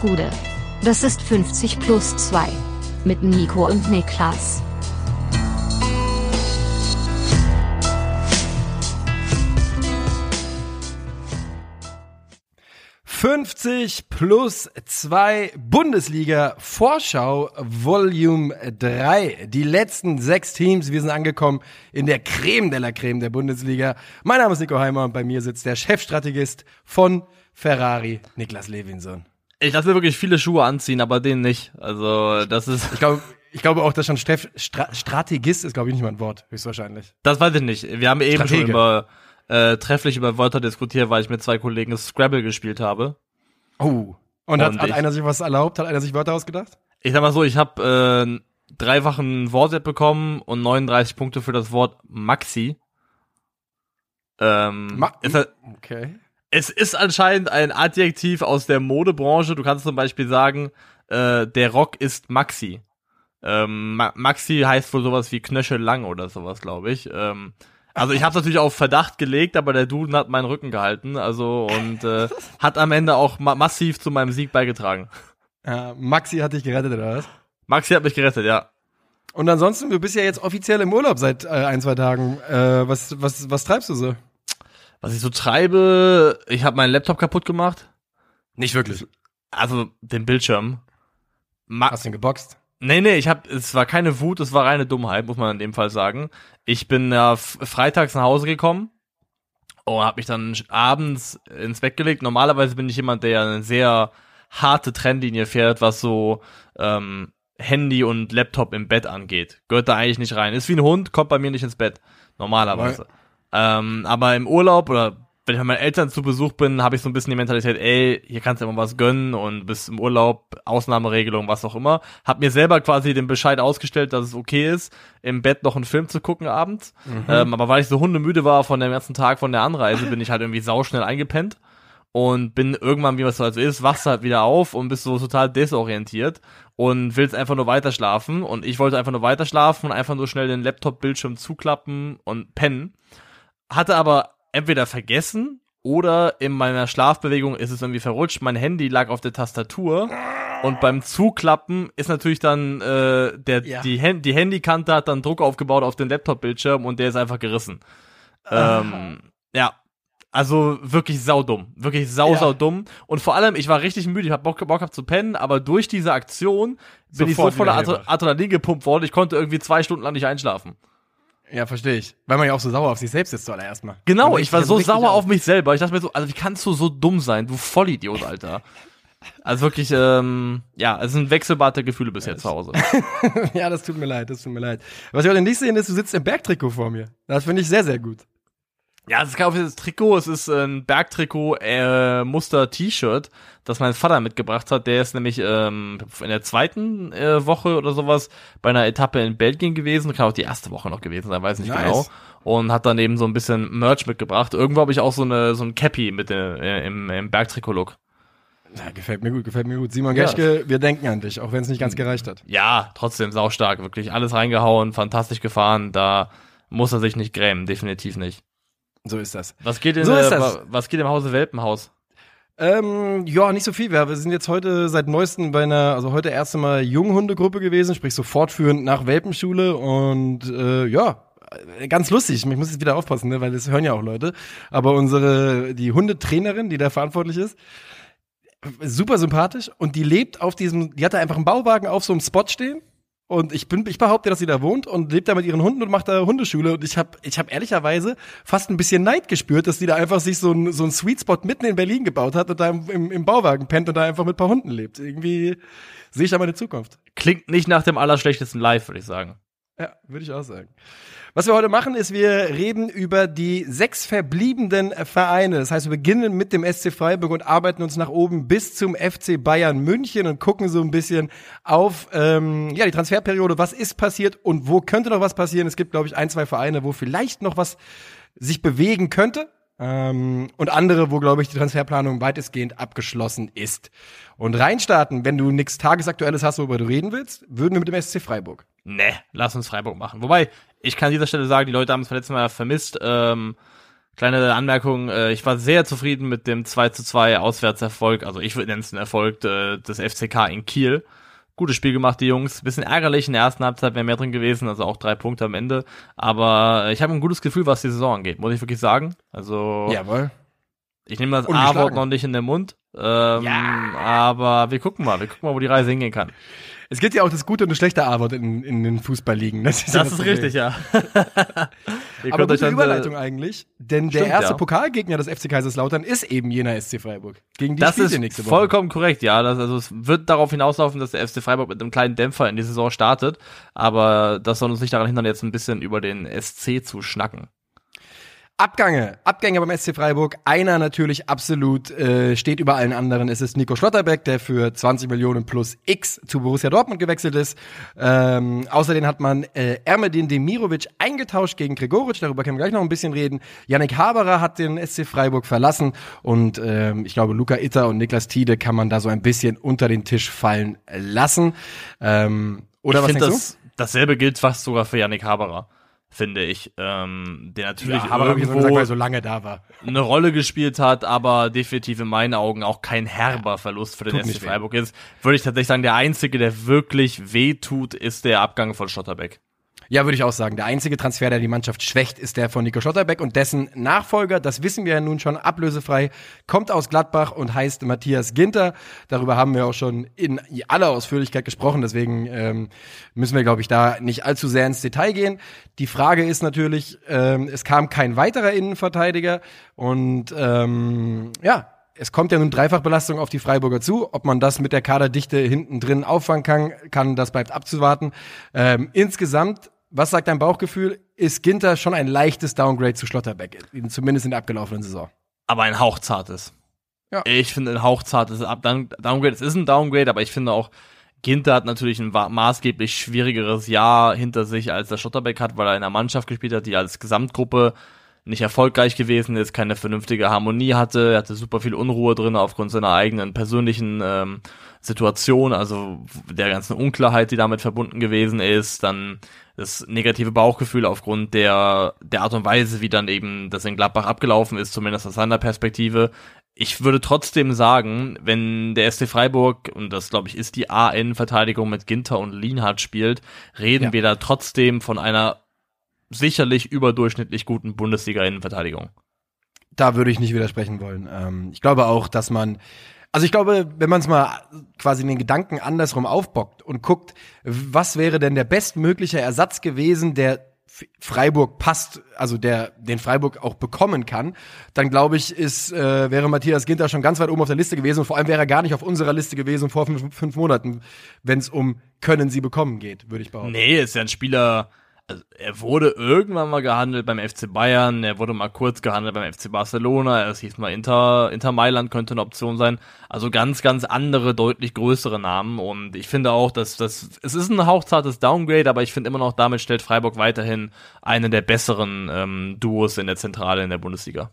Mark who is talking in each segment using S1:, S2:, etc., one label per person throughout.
S1: Gude. Das ist 50 plus 2. Mit Nico und Niklas.
S2: »50 plus 2 Bundesliga Vorschau Volume 3. Die letzten sechs Teams, wir sind angekommen in der Creme de la Creme der Bundesliga. Mein Name ist Nico Heimer und bei mir sitzt der Chefstrategist von Ferrari, Niklas Levinson.
S3: Ich lasse mir wirklich viele Schuhe anziehen, aber den nicht. Also, das ist.
S2: Ich glaube, ich glaube auch, dass schon Steff, Stra Strategist ist, glaube ich, nicht mal ein Wort, höchstwahrscheinlich.
S3: Das weiß ich nicht. Wir haben eben
S2: Stratege.
S3: schon über äh, trefflich über Wörter diskutiert, weil ich mit zwei Kollegen Scrabble gespielt habe.
S2: Oh. Und, hat,
S3: Und
S2: hat einer sich was erlaubt? Hat einer sich Wörter ausgedacht?
S3: Ich sag mal so, ich habe äh, dreifachen Wortset bekommen und 39 Punkte für das Wort Maxi. Ähm,
S2: Ma
S3: ist halt,
S2: okay.
S3: Es ist anscheinend ein Adjektiv aus der Modebranche. Du kannst zum Beispiel sagen, äh, der Rock ist Maxi. Ähm, Ma Maxi heißt wohl sowas wie Knöchel oder sowas, glaube ich. Ähm, also ich habe natürlich auf Verdacht gelegt, aber der Duden hat meinen Rücken gehalten, also und äh, hat am Ende auch ma massiv zu meinem Sieg beigetragen.
S2: Äh, Maxi hat dich gerettet, oder was?
S3: Maxi hat mich gerettet, ja.
S2: Und ansonsten, du bist ja jetzt offiziell im Urlaub seit äh, ein, zwei Tagen. Äh, was, was, was treibst du so?
S3: Was ich so treibe, ich habe meinen Laptop kaputt gemacht,
S2: Nicht wirklich.
S3: also den Bildschirm. Ma
S2: Hast du ihn geboxt?
S3: Nee, nee, ich hab, es war keine Wut, es war reine Dummheit, muss man in dem Fall sagen. Ich bin ja freitags nach Hause gekommen und habe mich dann abends ins Bett gelegt. Normalerweise bin ich jemand, der eine sehr harte Trennlinie fährt, was so ähm, Handy und Laptop im Bett angeht. Gehört da eigentlich nicht rein. Ist wie ein Hund, kommt bei mir nicht ins Bett. Normalerweise. Ähm, aber im Urlaub oder wenn ich bei meinen Eltern zu Besuch bin, habe ich so ein bisschen die Mentalität, ey, hier kannst du immer was gönnen und bist im Urlaub, Ausnahmeregelung, was auch immer. Hab mir selber quasi den Bescheid ausgestellt, dass es okay ist, im Bett noch einen Film zu gucken abends. Ähm, aber weil ich so hundemüde war von dem ganzen Tag von der Anreise, bin ich halt irgendwie sauschnell eingepennt und bin irgendwann, wie es so also ist, wachst halt wieder auf und bist so total desorientiert und willst einfach nur weiter schlafen und ich wollte einfach nur weiter schlafen und einfach nur schnell den Laptop-Bildschirm zuklappen und pennen. Hatte aber entweder vergessen oder in meiner Schlafbewegung ist es irgendwie verrutscht. Mein Handy lag auf der Tastatur und beim Zuklappen ist natürlich dann äh, der
S2: Ja.
S3: die, Hand, die Handykante hat dann Druck aufgebaut auf den Laptop-Bildschirm und der ist einfach gerissen. Ähm, ja, also wirklich saudumm. Wirklich sau,
S2: Ja.
S3: sau dumm. Und vor allem, ich war richtig müde, ich hab Bock, Bock gehabt zu pennen, aber durch diese Aktion bin ich so
S2: Sofort
S3: voller. Adrenalin gepumpt worden, ich konnte irgendwie zwei Stunden lang nicht einschlafen.
S2: Ja, verstehe ich. Weil man ja auch so sauer auf sich selbst ist zuallererst mal.
S3: Genau, ich war so sauer auf mich selber. Ich dachte mir so, also wie kannst du so dumm sein, du Vollidiot, Alter. Also wirklich, ähm, ja, es sind wechselbare Gefühle bis jetzt zu Hause.
S2: ja, das tut mir leid, das tut mir leid. Was ich heute nicht sehen ist, du sitzt im Bergtrikot vor mir. Das finde ich sehr, sehr gut.
S3: Ja, es ist kein offizielles Trikot, es ist ein Bergtrikot äh, Muster T-Shirt, das mein Vater mitgebracht hat. Der ist nämlich ähm, in der zweiten äh, Woche oder sowas bei einer Etappe in Belgien gewesen, kann auch die erste Woche noch gewesen sein, weiß nicht
S2: Nice.
S3: genau. Und hat dann eben so ein bisschen Merch mitgebracht. Irgendwo habe ich auch so eine so ein Cappy mit äh, im, im Bergtrikot-Look.
S2: Ja, gefällt mir gut, gefällt mir gut. Simon
S3: Ja.
S2: Geschke, wir denken an dich, auch wenn es nicht ganz gereicht hat.
S3: Ja, trotzdem saustark, wirklich alles reingehauen, fantastisch gefahren. Da muss er sich nicht grämen, definitiv nicht.
S2: So ist das.
S3: Was geht in
S2: So
S3: äh, was geht im Hause Welpenhaus?
S2: Ähm, ja, nicht so viel. Wir sind jetzt heute seit neuestem bei einer, also heute erste Mal Junghundegruppe gewesen, sprich so fortführend nach Welpenschule und äh, ja, ganz lustig. Ich muss jetzt wieder aufpassen, ne, weil das hören ja auch Leute. Aber unsere, die Hundetrainerin, die da verantwortlich ist, super sympathisch und die lebt auf diesem, die hatte einfach einen Bauwagen auf so einem Spot stehen. Und ich bin, ich behaupte, dass sie da wohnt und lebt da mit ihren Hunden und macht da Hundeschule. Und ich habe, ich habe ehrlicherweise fast ein bisschen Neid gespürt, dass die da einfach sich so ein so ein Sweet Spot mitten in Berlin gebaut hat und da im, im, im Bauwagen pennt und da einfach mit ein paar Hunden lebt. Irgendwie sehe ich da meine Zukunft.
S3: Klingt nicht nach dem allerschlechtesten Live, würde ich sagen.
S2: Ja, würde ich auch sagen. Was wir heute machen, ist, wir reden über die sechs verbliebenen Vereine. Das heißt, wir beginnen mit dem SC Freiburg und arbeiten uns nach oben bis zum FC Bayern München und gucken so ein bisschen auf ähm, ja, die Transferperiode. Was ist passiert und wo könnte noch was passieren? Es gibt, glaube ich, ein, zwei Vereine, wo vielleicht noch was sich bewegen könnte. Ähm, und andere, wo, glaube ich, die Transferplanung weitestgehend abgeschlossen ist. Und reinstarten, wenn du nichts Tagesaktuelles hast, worüber du reden willst, würden wir mit dem SC Freiburg.
S3: Ne, lass uns Freiburg machen. Wobei, ich kann an dieser Stelle sagen, die Leute haben es letztes Mal vermisst. Ähm, Kleine Anmerkung, äh, ich war sehr zufrieden mit dem 2 zu 2 Auswärtserfolg, also ich würde nennen es einen Erfolg äh, des FCK in Kiel. Gutes Spiel gemacht, die Jungs. Bisschen ärgerlich, in der ersten Halbzeit wäre mehr drin gewesen, also auch drei Punkte am Ende. Aber ich habe ein gutes Gefühl, was die Saison angeht, muss ich wirklich sagen. Also
S2: Jawohl.
S3: ich nehme das. A-Wort noch nicht in den Mund. Ähm,
S2: Ja.
S3: Aber wir gucken mal, wir gucken mal, wo die Reise hingehen kann.
S2: Es gibt ja auch das gute und das schlechte A-Wort in, in den Fußballligen. Das ist, ja
S3: Das ist richtig, ja.
S2: Aber gute
S3: äh,
S2: Überleitung eigentlich, denn der
S3: stimmt,
S2: erste
S3: ja.
S2: Pokalgegner des FC Kaiserslautern ist eben jener SC Freiburg. Gegen die
S3: Das
S2: spielt
S3: ist
S2: nächste Woche.
S3: vollkommen korrekt, ja. Das, also es wird darauf hinauslaufen, dass der FC Freiburg mit einem kleinen Dämpfer in die Saison startet. Aber das soll uns nicht daran hindern, jetzt ein bisschen über den SC zu schnacken.
S2: Abgänge, Abgänge beim SC Freiburg. Einer natürlich absolut äh, steht über allen anderen. Es ist Nico Schlotterbeck, der für 20 Millionen plus X zu Borussia Dortmund gewechselt ist. Ähm, außerdem hat man äh, Ermedin Demirovic eingetauscht gegen Gregoritsch. Darüber können wir gleich noch ein bisschen reden. Yannick Haberer hat den SC Freiburg verlassen und ähm, ich glaube Luca Itter und Niklas Tiede kann man da so ein bisschen unter den Tisch fallen lassen. Ähm, oder
S3: ich
S2: was denkst
S3: das, dasselbe gilt fast sogar für Yannick Haberer, finde ich. Ähm, der natürlich
S2: Ja,
S3: irgendwo
S2: gesagt, so lange da war.
S3: eine Rolle gespielt hat, aber definitiv in meinen Augen auch kein herber Verlust für den SC
S2: nicht weh.
S3: Freiburg ist. Würde ich tatsächlich sagen, der einzige, der wirklich weh tut, ist der Abgang von Schotterbeck.
S2: Ja, würde ich auch sagen. Der einzige Transfer, der die Mannschaft schwächt, ist der von Nico Schlotterbeck und dessen Nachfolger, das wissen wir ja nun schon, ablösefrei, kommt aus Gladbach und heißt Matthias Ginter. Darüber haben wir auch schon in aller Ausführlichkeit gesprochen, deswegen ähm, müssen wir, glaube ich, da nicht allzu sehr ins Detail gehen. Die Frage ist natürlich, ähm, es kam kein weiterer Innenverteidiger und ähm, ja, es kommt ja nun Dreifachbelastung auf die Freiburger zu. Ob man das mit der Kaderdichte hinten drin auffangen kann, kann das bleibt abzuwarten. Ähm, insgesamt, was sagt dein Bauchgefühl? Ist Ginter schon ein leichtes Downgrade zu Schlotterbeck, in- zumindest in der abgelaufenen Saison?
S3: aber ein hauchzartes.
S2: Ja.
S3: Ich finde ein hauchzartes Downgrade. Es ist ein Downgrade, aber ich finde auch, Ginter hat natürlich ein maßgeblich schwierigeres Jahr hinter sich, als der Schotterbeck hat, weil er in einer Mannschaft gespielt hat, die als Gesamtgruppe nicht erfolgreich gewesen ist, keine vernünftige Harmonie hatte, er hatte super viel Unruhe drin aufgrund seiner eigenen persönlichen ähm, Situation, also der ganzen Unklarheit, die damit verbunden gewesen ist, dann das negative Bauchgefühl aufgrund der, der Art und Weise, wie dann eben das in Gladbach abgelaufen ist, zumindest aus seiner Perspektive. Ich würde trotzdem sagen, wenn der SC Freiburg, und das glaube ich ist die AN-Verteidigung mit Ginter und Lienhardt spielt, reden
S2: Ja.
S3: wir da trotzdem von einer sicherlich überdurchschnittlich guten Bundesliga-Innenverteidigung.
S2: Da würde ich nicht widersprechen wollen. Ähm, ich glaube auch, dass man, also ich glaube, wenn man es mal quasi den Gedanken andersrum aufbockt und guckt, was wäre denn der bestmögliche Ersatz gewesen, der Freiburg passt, also der den Freiburg auch bekommen kann, dann glaube ich, ist äh, wäre Matthias Ginter schon ganz weit oben auf der Liste gewesen und vor allem wäre er gar nicht auf unserer Liste gewesen vor fünf, fünf Monaten, wenn es um können sie bekommen geht, würde ich behaupten.
S3: Nee, ist ja ein Spieler, also er wurde irgendwann mal gehandelt beim FC Bayern, er wurde mal kurz gehandelt beim FC Barcelona, es hieß mal Inter, Inter Mailand könnte eine Option sein. Also ganz, ganz andere, deutlich größere Namen und ich finde auch, dass das, es ist ein hauchzartes Downgrade, aber ich finde immer noch, damit stellt Freiburg weiterhin einen der besseren ähm, Duos in der Zentrale in der Bundesliga.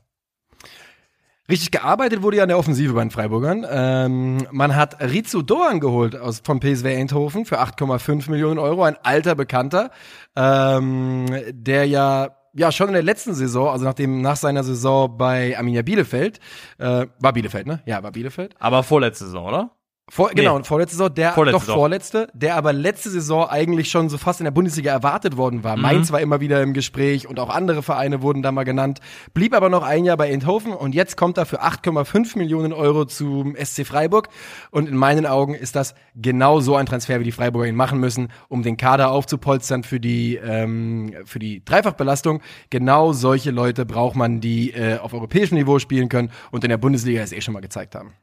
S2: Richtig gearbeitet wurde ja an der Offensive bei den Freiburgern. Ähm, man hat Rizzo Doan geholt aus, vom PSV Eindhoven für 8,5 Millionen Euro, ein alter Bekannter, ähm, der ja ja schon in der letzten Saison, also nachdem nach seiner Saison bei Arminia Bielefeld, äh, war Bielefeld, ne? Ja, war Bielefeld.
S3: Aber vorletzte Saison, oder?
S2: Vor, Genau, vorletzte Saison, der
S3: Vorletzte
S2: doch
S3: Saison.
S2: vorletzte, der aber letzte Saison eigentlich schon so fast in der Bundesliga erwartet worden
S3: Mhm.
S2: war. Mainz war immer wieder im Gespräch und auch andere Vereine wurden da mal genannt, blieb aber noch ein Jahr bei Eindhoven und jetzt kommt er für 8,5 Millionen Euro zum SC Freiburg und in meinen Augen ist das genau so ein Transfer, wie die Freiburger ihn machen müssen, um den Kader aufzupolstern für die ähm, für die Dreifachbelastung. Genau solche Leute braucht man, die äh, auf europäischem Niveau spielen können und in der Bundesliga es eh schon mal gezeigt haben.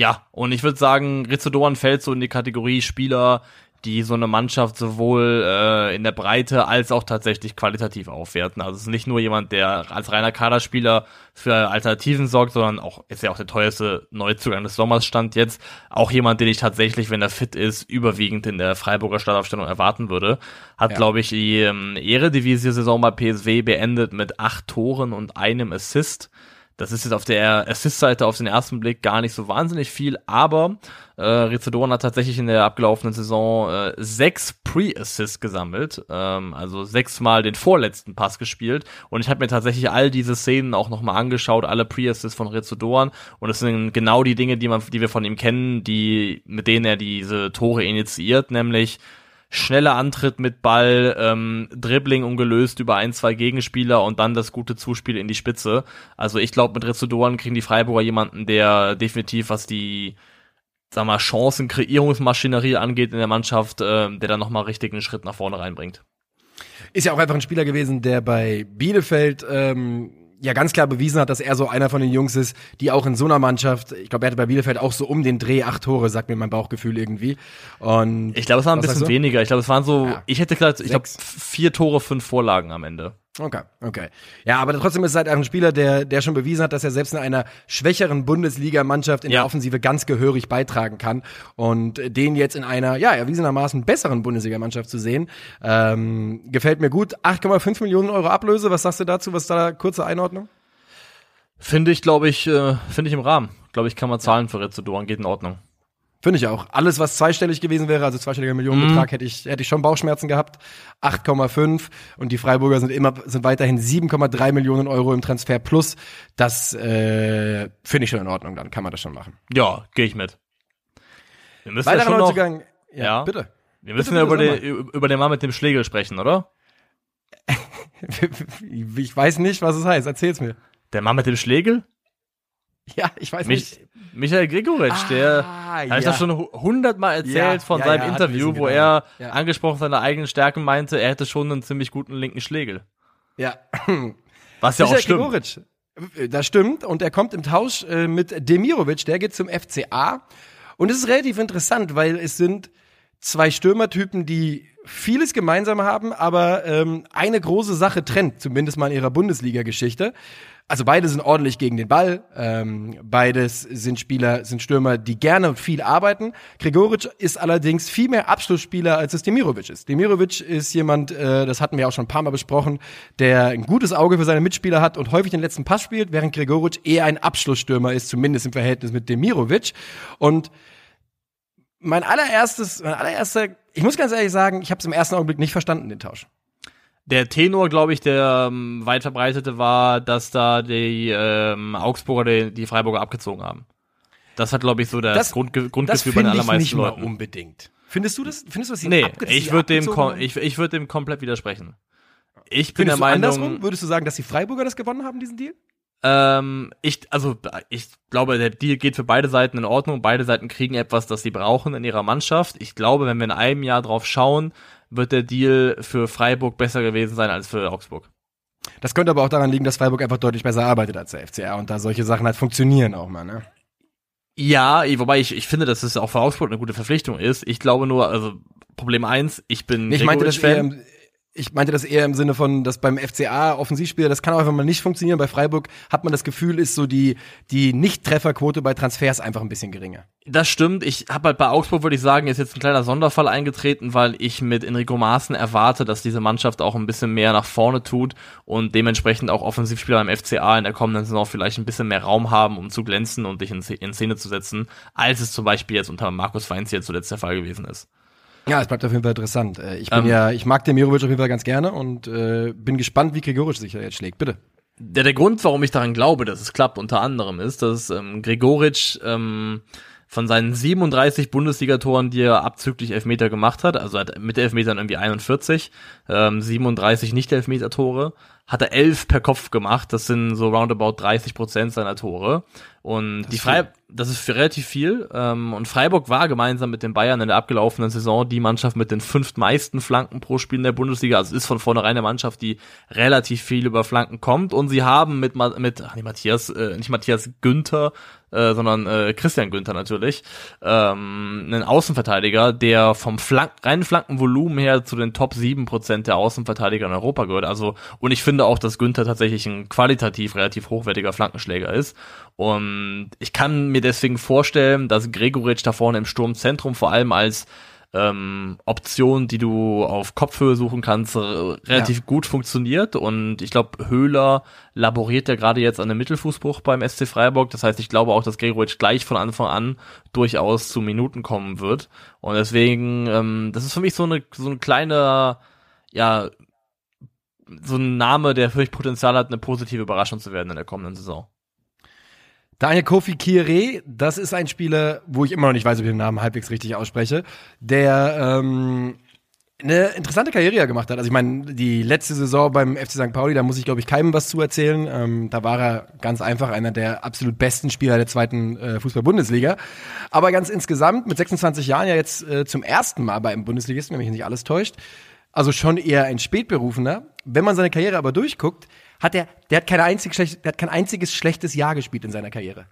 S3: Ja, und ich würde sagen, Rizzo Doan fällt so in die Kategorie Spieler, die so eine Mannschaft sowohl äh, in der Breite als auch tatsächlich qualitativ aufwerten. Also es ist nicht nur jemand, der als reiner Kaderspieler für Alternativen sorgt, sondern auch ist ja auch der teuerste Neuzugang des Sommers stand jetzt. Auch jemand, den ich tatsächlich, wenn er fit ist, überwiegend in der Freiburger Startaufstellung erwarten würde. Hat,
S2: Ja.
S3: glaube ich, die ähm, Eredivisie-Saison bei PSW beendet mit acht Toren und einem Assist. Das ist jetzt auf der Assist-Seite auf den ersten Blick gar nicht so wahnsinnig viel, aber äh, Rizzadoren hat tatsächlich in der abgelaufenen Saison äh, sechs Pre-Assists gesammelt, ähm, also sechsmal den vorletzten Pass gespielt. Und ich habe mir tatsächlich all diese Szenen auch nochmal angeschaut, alle Pre-Assists von Rizzadoren und es sind genau die Dinge, die man, die wir von ihm kennen, die mit denen er diese Tore initiiert, nämlich schneller Antritt mit Ball, ähm, Dribbling ungelöst über ein, zwei Gegenspieler und dann das gute Zuspiel in die Spitze. Also ich glaube, mit Rezudoren kriegen die Freiburger jemanden, der definitiv, was die sag mal, Chancenkreierungsmaschinerie angeht in der Mannschaft, äh, der dann nochmal richtig einen Schritt nach vorne reinbringt.
S2: Ist ja auch einfach ein Spieler gewesen, der bei Bielefeld ähm, ja ganz klar bewiesen hat, dass er so einer von den Jungs ist, die auch in so einer Mannschaft, ich glaube, er hatte bei Bielefeld auch so um den Dreh acht Tore, sagt mir mein Bauchgefühl irgendwie. Und
S3: ich glaube, es war ein bisschen weniger. Ich glaube, es waren so, ja. ich hätte gesagt, ich glaube, vier Tore, fünf Vorlagen am Ende.
S2: Okay, okay. Ja, aber trotzdem ist es halt ein Spieler, der, der schon bewiesen hat, dass er selbst in einer schwächeren Bundesliga-Mannschaft in ja. der Offensive ganz gehörig beitragen kann. Und den jetzt in einer, ja, erwiesenermaßen besseren Bundesliga-Mannschaft zu sehen, ähm, gefällt mir gut. 8,5 Millionen Euro Ablöse, was sagst du dazu? Was ist da kurze Einordnung?
S3: Finde ich, glaube ich, äh, finde ich im Rahmen. Glaube ich, kann man zahlen für Rezodoran, geht in Ordnung.
S2: Finde ich auch. Alles, was zweistellig gewesen wäre, also zweistelliger Millionenbetrag, mhm. hätte ich, hätte ich schon Bauchschmerzen gehabt. 8,5 und die Freiburger sind immer, sind weiterhin 7,3 Millionen Euro im Transfer plus. Das äh, finde ich schon in Ordnung, dann kann man das schon machen.
S3: Ja, gehe ich mit.
S2: Wir müssen Weiterer ja schon noch, ja, ja, bitte.
S3: Wir müssen bitte, ja über, den, über den Mann mit dem Schlegel sprechen, oder?
S2: ich weiß nicht, was es heißt. Erzähl's mir.
S3: Der Mann mit dem Schlegel?
S2: Ja, ich weiß
S3: Mich,
S2: nicht.
S3: Michael Gregoritsch, ah, der ja. habe ich das schon hundertmal erzählt ja, von ja, seinem Interview, wo er angesprochen seine eigenen Stärken meinte, er hätte schon einen ziemlich guten linken Schlegel.
S2: Ja.
S3: Was ja Michael auch stimmt. Gregoritsch,
S2: äh, das stimmt und er kommt im Tausch äh, mit Demirovic, der geht zum FCA und es ist relativ interessant, weil es sind zwei Stürmertypen, die vieles gemeinsam haben, aber ähm, eine große Sache trennt, zumindest mal in ihrer Bundesliga-Geschichte also beide sind ordentlich gegen den Ball. Ähm, beides sind Spieler, sind Stürmer, die gerne und viel arbeiten. Gregoritsch ist allerdings viel mehr Abschlussspieler, als es Demirovic ist. Demirovic ist jemand, äh, das hatten wir auch schon ein paar Mal besprochen, der ein gutes Auge für seine Mitspieler hat und häufig den letzten Pass spielt, während Gregoritsch eher ein Abschlussstürmer ist, zumindest im Verhältnis mit Demirovic. Und mein allererstes, mein allererster, ich muss ganz ehrlich sagen, ich habe es im ersten Augenblick nicht verstanden, den Tausch
S3: der Tenor, glaube ich, der ähm, weit verbreitete war, dass da die ähm, Augsburger die, die Freiburger abgezogen haben. Das hat, glaube ich, so das, das Grundge Grundgefühl bei den allermeisten nicht Leuten.
S2: Mal unbedingt. Findest du das? Findest du das?
S3: Nee, ich würde dem, ich, ich würde dem komplett widersprechen. Ich bin Findest der Meinung. Andersrum?
S2: Würdest du sagen, dass die Freiburger das gewonnen haben, diesen Deal?
S3: Ähm, ich, also ich glaube, der Deal geht für beide Seiten in Ordnung. Beide Seiten kriegen etwas, das sie brauchen in ihrer Mannschaft. Ich glaube, wenn wir in einem Jahr drauf schauen, wird der Deal für Freiburg besser gewesen sein als für Augsburg.
S2: Das könnte aber auch daran liegen, dass Freiburg einfach deutlich besser arbeitet als der FCR und da solche Sachen halt funktionieren auch mal, ne?
S3: Ja, wobei ich, ich finde, dass es auch für Augsburg eine gute Verpflichtung ist. Ich glaube nur, also Problem eins, ich bin
S2: ich meinte das Fan. Eher, ich meinte das eher im Sinne von, dass beim FCA Offensivspieler, das kann auch einfach mal nicht funktionieren. Bei Freiburg hat man das Gefühl, ist so die, die Nicht-Trefferquote bei Transfers einfach ein bisschen geringer.
S3: Das stimmt. Ich habe halt bei Augsburg, würde ich sagen, ist jetzt ein kleiner Sonderfall eingetreten, weil ich mit Enrico Maaßen erwarte, dass diese Mannschaft auch ein bisschen mehr nach vorne tut und dementsprechend auch Offensivspieler beim FCA in der kommenden Saison vielleicht ein bisschen mehr Raum haben, um zu glänzen und dich in, Szene zu setzen, als es zum Beispiel jetzt unter Markus Weinz jetzt zuletzt der Fall gewesen ist.
S2: Ja, es bleibt auf jeden Fall interessant. Äh, ich bin ähm, ja, ich mag Demirovic auf jeden Fall ganz gerne und äh, bin gespannt, wie Gregoric sich jetzt schlägt. Bitte.
S3: Der, der Grund, warum ich daran glaube, dass es klappt, unter anderem ist, dass ähm, Gregoric ähm, von seinen 37 Bundesligatoren, die er abzüglich Elfmeter gemacht hat, also hat mit Elfmetern irgendwie 41, ähm, 37 Nicht-Elfmeter-Tore, hat er 11 per Kopf gemacht. Das sind so roundabout 30 Prozent seiner Tore. Und das die Frei das ist relativ viel. Ähm, und Freiburg war gemeinsam mit den Bayern in der abgelaufenen Saison die Mannschaft mit den fünf meisten Flanken pro Spiel in der Bundesliga. Also ist von vornherein eine Mannschaft, die relativ viel über Flanken kommt. Und sie haben mit, mit ach, nicht Matthias, äh, nicht Matthias Günther, äh, sondern äh, Christian Günther natürlich, ähm, einen Außenverteidiger, der vom Flank reinen Flankenvolumen her zu den Top 7% der Außenverteidiger in Europa gehört. Also, und ich finde auch, dass Günther tatsächlich ein qualitativ relativ hochwertiger Flankenschläger ist. Und ich kann mir deswegen vorstellen, dass Gregoritsch da vorne im Sturmzentrum vor allem als ähm, Option, die du auf Kopfhöhe suchen kannst, relativ ja. gut funktioniert. Und ich glaube, Höhler laboriert ja gerade jetzt an einem Mittelfußbruch beim SC Freiburg. Das heißt, ich glaube auch, dass Gregoritsch gleich von Anfang an durchaus zu Minuten kommen wird. Und deswegen, ähm, das ist für mich so eine so ein kleiner, ja, so ein Name, der für mich Potenzial hat, eine positive Überraschung zu werden in der kommenden Saison.
S2: Daniel Kofi Kire, das ist ein Spieler, wo ich immer noch nicht weiß, ob ich den Namen halbwegs richtig ausspreche, der ähm, eine interessante Karriere ja gemacht hat. Also ich meine, die letzte Saison beim FC St. Pauli, da muss ich glaube ich keinem was zu erzählen. Ähm, da war er ganz einfach einer der absolut besten Spieler der zweiten äh, Fußball-Bundesliga. Aber ganz insgesamt mit 26 Jahren ja jetzt äh, zum ersten Mal bei einem Bundesligisten, wenn mich nicht alles täuscht. Also schon eher ein Spätberufener. Wenn man seine Karriere aber durchguckt, hat er, der hat kein einzig der hat kein einziges schlechtes Jahr gespielt in seiner Karriere.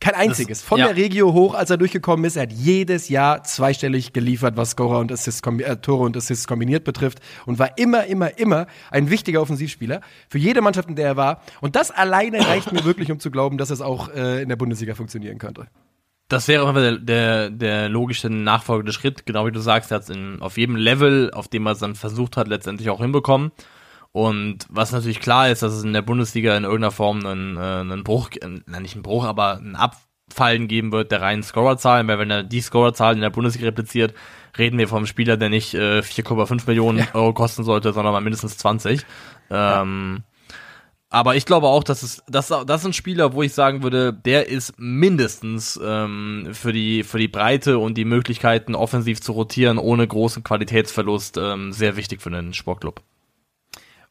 S2: Kein einziges. Von ja. der Regio hoch, als er durchgekommen ist, er hat jedes Jahr zweistellig geliefert, was Scorer und Assists, äh, Tore und Assists kombiniert betrifft und war immer, immer, immer ein wichtiger Offensivspieler für jede Mannschaft, in der er war. Und das alleine reicht mir wirklich, um zu glauben, dass es auch äh, in der Bundesliga funktionieren könnte.
S3: Das wäre einfach der, der, der logische nachfolgende Schritt, genau wie du sagst, er hat es auf jedem Level, auf dem er es dann versucht hat, letztendlich auch hinbekommen. Und was natürlich klar ist, dass es in der Bundesliga in irgendeiner Form einen, äh, einen Bruch, äh, nicht einen Bruch, aber ein Abfallen geben wird der reinen Scorerzahlen, weil wenn er die Scorerzahlen in der Bundesliga repliziert, reden wir vom Spieler, der nicht äh, 4,5 Millionen ja. Euro kosten sollte, sondern mal mindestens 20. Ja. Ähm, aber ich glaube auch, dass es das, das ist ein Spieler, wo ich sagen würde, der ist mindestens ähm, für die für die Breite und die Möglichkeiten offensiv zu rotieren ohne großen Qualitätsverlust ähm, sehr wichtig für einen Sportclub.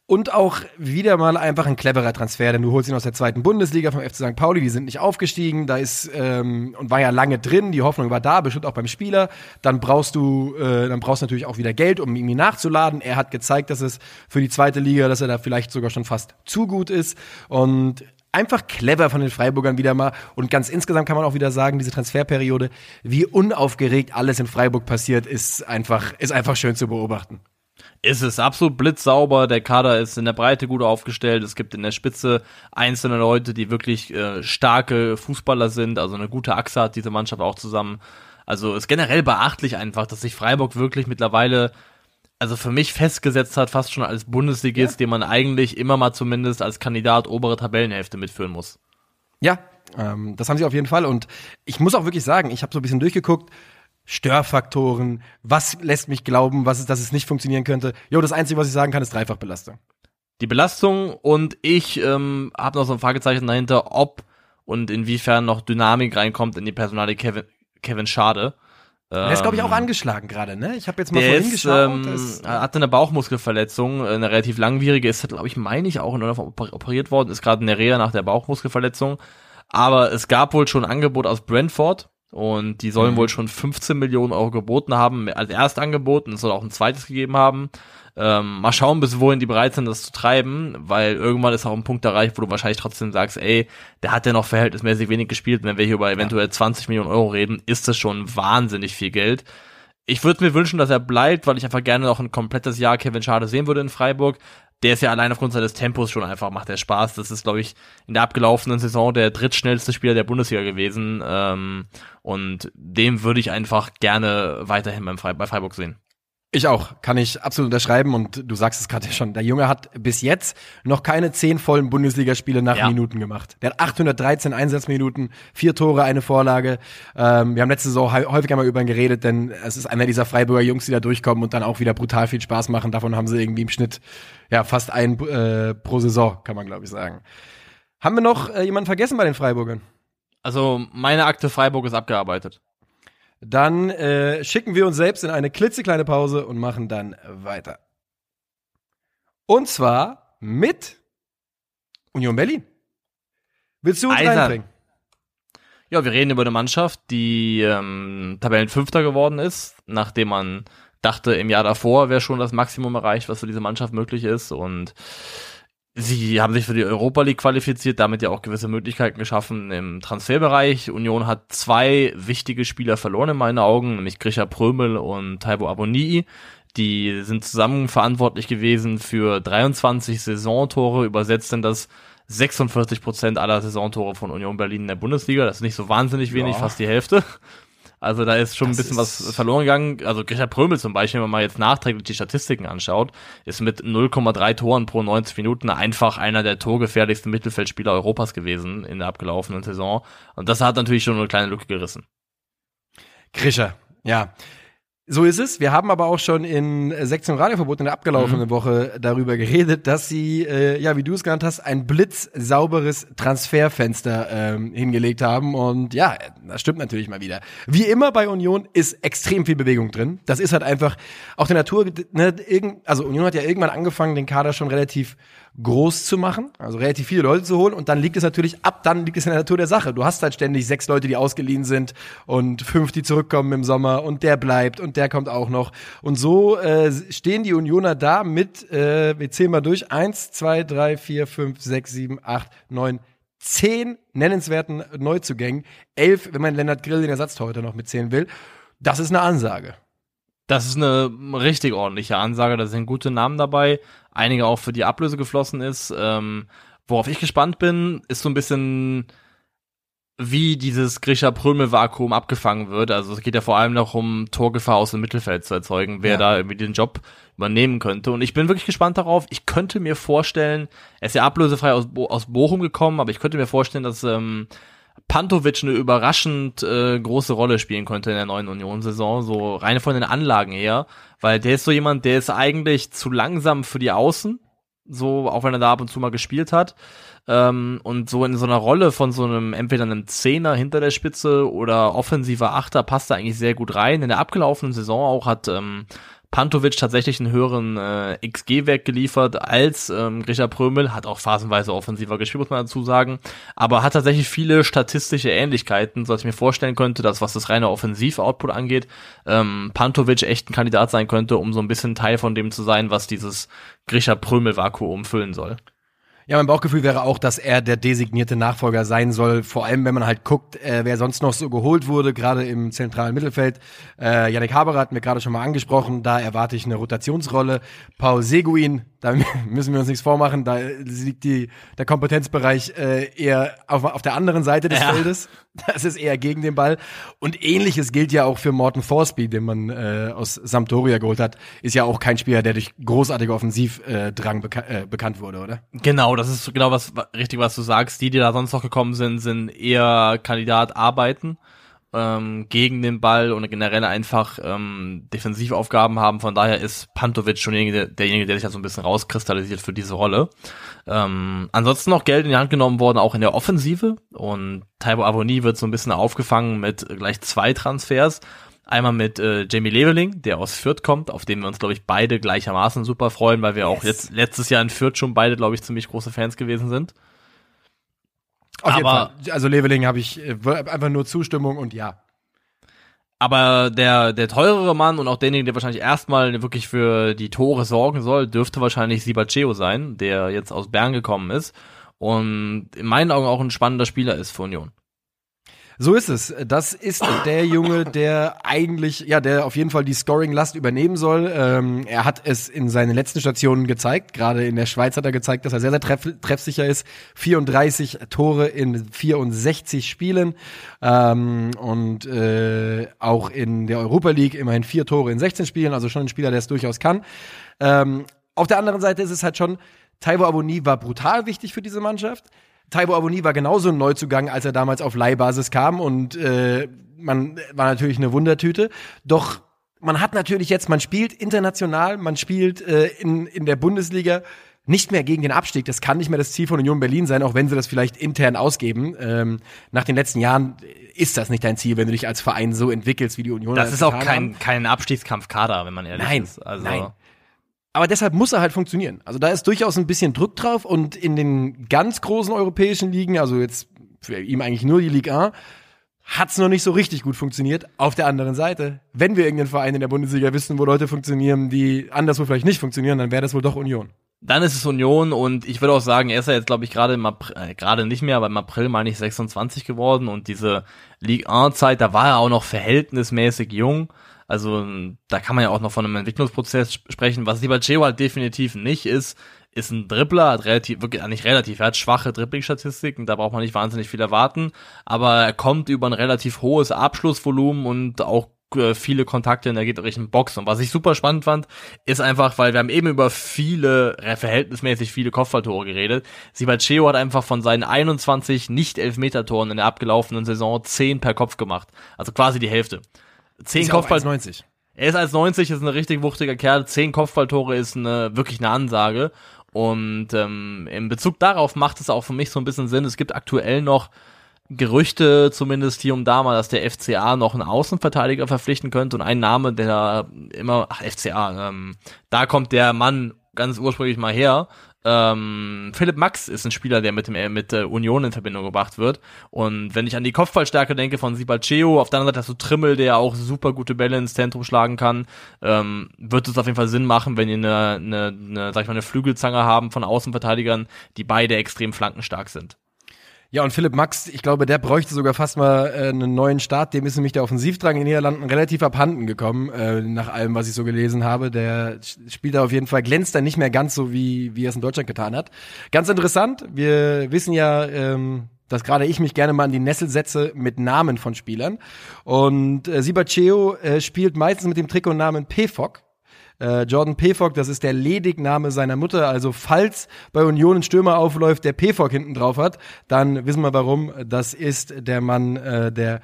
S2: Und auch wieder mal einfach ein cleverer Transfer, denn du holst ihn aus der zweiten Bundesliga vom FC St. Pauli, die sind nicht aufgestiegen, da ist ähm, und war ja lange drin, die Hoffnung war da, bestimmt auch beim Spieler. Dann brauchst du, äh, dann brauchst du natürlich auch wieder Geld, um ihn nachzuladen. Er hat gezeigt, dass es für die zweite Liga, dass er da vielleicht sogar schon fast zu gut ist. Und einfach clever von den Freiburgern wieder mal. Und ganz insgesamt kann man auch wieder sagen, diese Transferperiode, wie unaufgeregt alles in Freiburg passiert, ist einfach, ist einfach schön zu beobachten
S3: ist es absolut blitzsauber. Der Kader ist in der Breite gut aufgestellt. Es gibt in der Spitze einzelne Leute, die wirklich äh, starke Fußballer sind. Also eine gute Achse hat diese Mannschaft auch zusammen. Also ist generell beachtlich einfach, dass sich Freiburg wirklich mittlerweile, also für mich festgesetzt hat, fast schon als Bundesligist, ja. den man eigentlich immer mal zumindest als Kandidat obere Tabellenhälfte mitführen muss.
S2: Ja, ähm, das haben sie auf jeden Fall. Und ich muss auch wirklich sagen, ich habe so ein bisschen durchgeguckt Störfaktoren, was lässt mich glauben, was ist, dass es nicht funktionieren könnte. Jo, das Einzige, was ich sagen kann, ist Dreifachbelastung.
S3: Die Belastung und ich ähm, habe noch so ein Fragezeichen dahinter, ob und inwiefern noch Dynamik reinkommt in die Personale Kevin, Kevin Schade.
S2: Der ist, glaube ich, auch ähm, angeschlagen gerade, ne? Ich habe jetzt mal
S3: vorhin geschaut. Ähm, ist, er hatte eine Bauchmuskelverletzung, eine relativ langwierige, ist, glaube ich, meine ich, auch in einer operiert worden, ist gerade in der Reha nach der Bauchmuskelverletzung. Aber es gab wohl schon ein Angebot aus Brentford, und die sollen mhm. wohl schon 15 Millionen Euro geboten haben, als Erstangebot. Und es soll auch ein zweites gegeben haben. Ähm, mal schauen, bis wohin die bereit sind, das zu treiben, weil irgendwann ist auch ein Punkt erreicht, wo du wahrscheinlich trotzdem sagst, ey, der hat ja noch verhältnismäßig wenig gespielt. Wenn wir hier über eventuell ja. 20 Millionen Euro reden, ist das schon wahnsinnig viel Geld. Ich würde mir wünschen, dass er bleibt, weil ich einfach gerne noch ein komplettes Jahr Kevin Schade sehen würde in Freiburg der ist ja allein aufgrund seines Tempos schon einfach, macht der Spaß. Das ist, glaube ich, in der abgelaufenen Saison der drittschnellste Spieler der Bundesliga gewesen. Ähm, und dem würde ich einfach gerne weiterhin beim Fre bei Freiburg sehen.
S2: Ich auch, kann ich absolut unterschreiben und du sagst es gerade schon, der Junge hat bis jetzt noch keine zehn vollen Bundesligaspiele nach ja. Minuten gemacht. Der hat 813 Einsatzminuten, vier Tore, eine Vorlage. Ähm, wir haben letzte Saison häufig einmal über ihn geredet, denn es ist einer dieser Freiburger Jungs, die da durchkommen und dann auch wieder brutal viel Spaß machen. Davon haben sie irgendwie im Schnitt ja fast einen äh, pro Saison, kann man glaube ich sagen. Haben wir noch äh, jemanden vergessen bei den Freiburgern?
S3: Also meine Akte Freiburg ist abgearbeitet.
S2: Dann äh, schicken wir uns selbst in eine klitzekleine Pause und machen dann weiter. Und zwar mit Union Berlin. Willst du uns Eisern. reinbringen?
S3: Ja, wir reden über eine Mannschaft, die ähm, Tabellenfünfter geworden ist, nachdem man dachte, im Jahr davor wäre schon das Maximum erreicht, was für diese Mannschaft möglich ist. Und Sie haben sich für die Europa League qualifiziert, damit ja auch gewisse Möglichkeiten geschaffen im Transferbereich. Union hat zwei wichtige Spieler verloren in meinen Augen, nämlich Grisha Prömel und Taibo Abonii. Die sind zusammen verantwortlich gewesen für 23 Saisontore, übersetzt denn das 46 Prozent aller Saisontore von Union Berlin in der Bundesliga. Das ist nicht so wahnsinnig wenig, ja. fast die Hälfte. Also da ist schon
S2: Das
S3: ein bisschen was verloren gegangen. Also Grisha Prömel zum Beispiel, wenn man mal jetzt nachträglich die Statistiken anschaut, ist mit 0,3 Toren pro 90 Minuten einfach einer der torgefährlichsten Mittelfeldspieler Europas gewesen in der abgelaufenen Saison. Und das hat natürlich schon eine kleine Lücke gerissen.
S2: Krischer, ja. So ist es. Wir haben aber auch schon in Sektion Radioverbot in der abgelaufenen
S3: Mhm.
S2: Woche darüber geredet, dass sie, äh, ja, wie du es genannt hast, ein blitzsauberes Transferfenster ähm, hingelegt haben. Und ja, das stimmt natürlich mal wieder. Wie immer bei Union ist extrem viel Bewegung drin. Das ist halt einfach auch der Natur. Ne, irgend, also Union hat ja irgendwann angefangen, den Kader schon relativ groß zu machen, also relativ viele Leute zu holen und dann liegt es natürlich ab, dann liegt es in der Natur der Sache. Du hast halt ständig sechs Leute, die ausgeliehen sind und fünf, die zurückkommen im Sommer und der bleibt und der kommt auch noch. Und so äh, stehen die Unioner da mit, äh, wir zählen mal durch, eins, zwei, drei, vier, fünf, sechs, sieben, acht, neun, zehn nennenswerten Neuzugängen, elf, wenn man Lennart Grill den Ersatztorhüter noch mitzählen will. Das ist eine Ansage.
S3: Das ist eine richtig ordentliche Ansage, da sind gute Namen dabei, einige auch für die Ablöse geflossen ist. Ähm, worauf ich gespannt bin, ist so ein bisschen, wie dieses Grisha Prömel-Vakuum abgefangen wird. Also es geht ja vor allem noch um Torgefahr aus dem Mittelfeld zu erzeugen, wer
S2: Ja.
S3: da irgendwie den Job übernehmen könnte. Und ich bin wirklich gespannt darauf. Ich könnte mir vorstellen, er ist ja ablösefrei aus, Bo aus Bochum gekommen, aber ich könnte mir vorstellen, dass ähm, Pantovic eine überraschend äh, große Rolle spielen könnte in der neuen Union-Saison, so rein von den Anlagen her, weil der ist so jemand, der ist eigentlich zu langsam für die Außen, so auch wenn er da ab und zu mal gespielt hat ähm, und so in so einer Rolle von so einem entweder einem Zehner hinter der Spitze oder offensiver Achter passt er eigentlich sehr gut rein. In der abgelaufenen Saison auch hat ähm, Pantovic tatsächlich einen höheren äh, XG-Wert geliefert als ähm, Grisha Prömel, hat auch phasenweise offensiver gespielt, muss man dazu sagen, aber hat tatsächlich viele statistische Ähnlichkeiten, so dass ich mir vorstellen könnte, dass was das reine Offensiv-Output angeht, ähm, Pantovic echt ein Kandidat sein könnte, um so ein bisschen Teil von dem zu sein, was dieses Grisha Prömel-Vakuum füllen soll.
S2: Ja, mein Bauchgefühl wäre auch, dass er der designierte Nachfolger sein soll. Vor allem, wenn man halt guckt, äh, wer sonst noch so geholt wurde, gerade im zentralen Mittelfeld. Äh, Yannick Haberer hat mir gerade schon mal angesprochen. Da erwarte ich eine Rotationsrolle. Paul Seguin, da müssen wir uns nichts vormachen. Da liegt die, der Kompetenzbereich äh, eher auf, auf der anderen Seite des
S3: Ja.
S2: Feldes. Das ist eher gegen den Ball. Und ähnliches gilt ja auch für Morten Thorsby, den man äh, aus Sampdoria geholt hat. Ist ja auch kein Spieler, der durch großartige Offensivdrang beka äh, bekannt wurde, oder?
S3: Genau, das ist genau was wa- richtig, was du sagst. Die, die da sonst noch gekommen sind, sind eher Kandidat arbeiten ähm, gegen den Ball und generell einfach ähm, Defensivaufgaben haben. Von daher ist Pantovic schon derjenige, derjenige, der sich da so ein bisschen rauskristallisiert für diese Rolle. Ähm, ansonsten noch Geld in die Hand genommen worden, auch in der Offensive. Und Taibo Avoni wird so ein bisschen aufgefangen mit gleich zwei Transfers. Einmal mit äh, Jamie Leveling, der aus Fürth kommt, auf den wir uns, glaube ich, beide gleichermaßen super freuen, weil wir auch
S2: Yes.
S3: jetzt letztes Jahr in Fürth schon beide, glaube ich, ziemlich große Fans gewesen sind.
S2: Auf jeden
S3: Aber-
S2: Fall. Also Leveling habe ich äh, einfach nur Zustimmung und ja.
S3: Aber der, der teurere Mann und auch derjenige, der wahrscheinlich erstmal wirklich für die Tore sorgen soll, dürfte wahrscheinlich Sibacheo sein, der jetzt aus Bern gekommen ist und in meinen Augen auch ein spannender Spieler ist für Union.
S2: So ist es. Das ist der Junge, der eigentlich, ja, der auf jeden Fall die Scoring-Last übernehmen soll. Ähm, er hat es in seinen letzten Stationen gezeigt. Gerade in der Schweiz hat er gezeigt, dass er sehr, sehr treff treffsicher ist. 34 Tore in 64 Spielen. Ähm, und äh, auch in der Europa League immerhin vier Tore in 16 Spielen. Also schon ein Spieler, der es durchaus kann. Ähm, auf der anderen Seite ist es halt schon, Taiwo Aboni war brutal wichtig für diese Mannschaft. Taiwo Aboni war genauso ein Neuzugang, als er damals auf Leihbasis kam und äh, man war natürlich eine Wundertüte. Doch man hat natürlich jetzt, man spielt international, man spielt äh, in, in der Bundesliga nicht mehr gegen den Abstieg. Das kann nicht mehr das Ziel von Union Berlin sein, auch wenn sie das vielleicht intern ausgeben. Ähm, nach den letzten Jahren ist das nicht dein Ziel, wenn du dich als Verein so entwickelst, wie die Union
S3: Das ist auch kein,
S2: haben.
S3: kein Abstiegskampfkader, wenn man ehrlich
S2: Nein,
S3: ist. Also,
S2: nein. Aber deshalb muss er halt funktionieren. Also da ist durchaus ein bisschen Druck drauf und in den ganz großen europäischen Ligen, also jetzt für ihn eigentlich nur die Ligue 1, hat's noch nicht so richtig gut funktioniert. Auf der anderen Seite, wenn wir irgendeinen Verein in der Bundesliga wissen, wo Leute funktionieren, die anderswo vielleicht nicht funktionieren, dann wäre das wohl doch Union.
S3: Dann ist es Union und ich würde auch sagen, er ist ja jetzt, glaube ich, gerade im April, äh, gerade nicht mehr, aber im April meine ich 26 geworden und diese Ligue 1-Zeit, da war er auch noch verhältnismäßig jung. Also da kann man ja auch noch von einem Entwicklungsprozess sp- sprechen. Was Sibacheo halt definitiv nicht ist, ist ein Dribbler, hat relativ, wirklich, nicht relativ, er hat schwache Dribbling-Statistiken, da braucht man nicht wahnsinnig viel erwarten, aber er kommt über ein relativ hohes Abschlussvolumen und auch äh, viele Kontakte in der gegnerischen Box. Und was ich super spannend fand, ist einfach, weil wir haben eben über viele, verhältnismäßig viele Kopfballtore geredet. Sibacheo hat einfach von seinen 21 Nicht-Elfmeter-Toren in der abgelaufenen Saison 10 per Kopf gemacht. Also quasi die Hälfte. 10 Kopfball.
S2: 90.
S3: Er ist als 90, ist ein richtig wuchtiger Kerl. 10 Kopfballtore ist eine, wirklich eine Ansage. Und ähm, in Bezug darauf macht es auch für mich so ein bisschen Sinn. Es gibt aktuell noch Gerüchte, zumindest hier und da mal, dass der FCA noch einen Außenverteidiger verpflichten könnte und ein Name, der immer, ach, FCA, ähm, da kommt der Mann ganz ursprünglich mal her. Ähm, Philipp Max ist ein Spieler, der mit dem mit äh, Union in Verbindung gebracht wird. Und wenn ich an die Kopfballstärke denke von Sibalceo, auf der anderen Seite hast du Trimmel, der auch super gute Bälle ins Zentrum schlagen kann, ähm, wird es auf jeden Fall Sinn machen, wenn ihr eine, eine, eine, sag ich mal, eine Flügelzange haben von Außenverteidigern, die beide extrem flankenstark sind.
S2: Ja, und Philipp Max, ich glaube, der bräuchte sogar fast mal äh, einen neuen Start. Dem ist nämlich der Offensivdrang in den Niederlanden relativ abhanden gekommen, äh, nach allem, was ich so gelesen habe. Der spielt da auf jeden Fall, glänzt da nicht mehr ganz so, wie, wie er es in Deutschland getan hat. Ganz interessant, wir wissen ja, ähm, dass gerade ich mich gerne mal an die Nessel setze mit Namen von Spielern. Und äh, Sibacheo äh, spielt meistens mit dem Trikotnamen PFOC. Äh, Jordan Pefok, das ist der Ledigname seiner Mutter. Also falls bei Union ein Stürmer aufläuft, der Pefok hinten drauf hat, dann wissen wir warum. Das ist der Mann, äh, der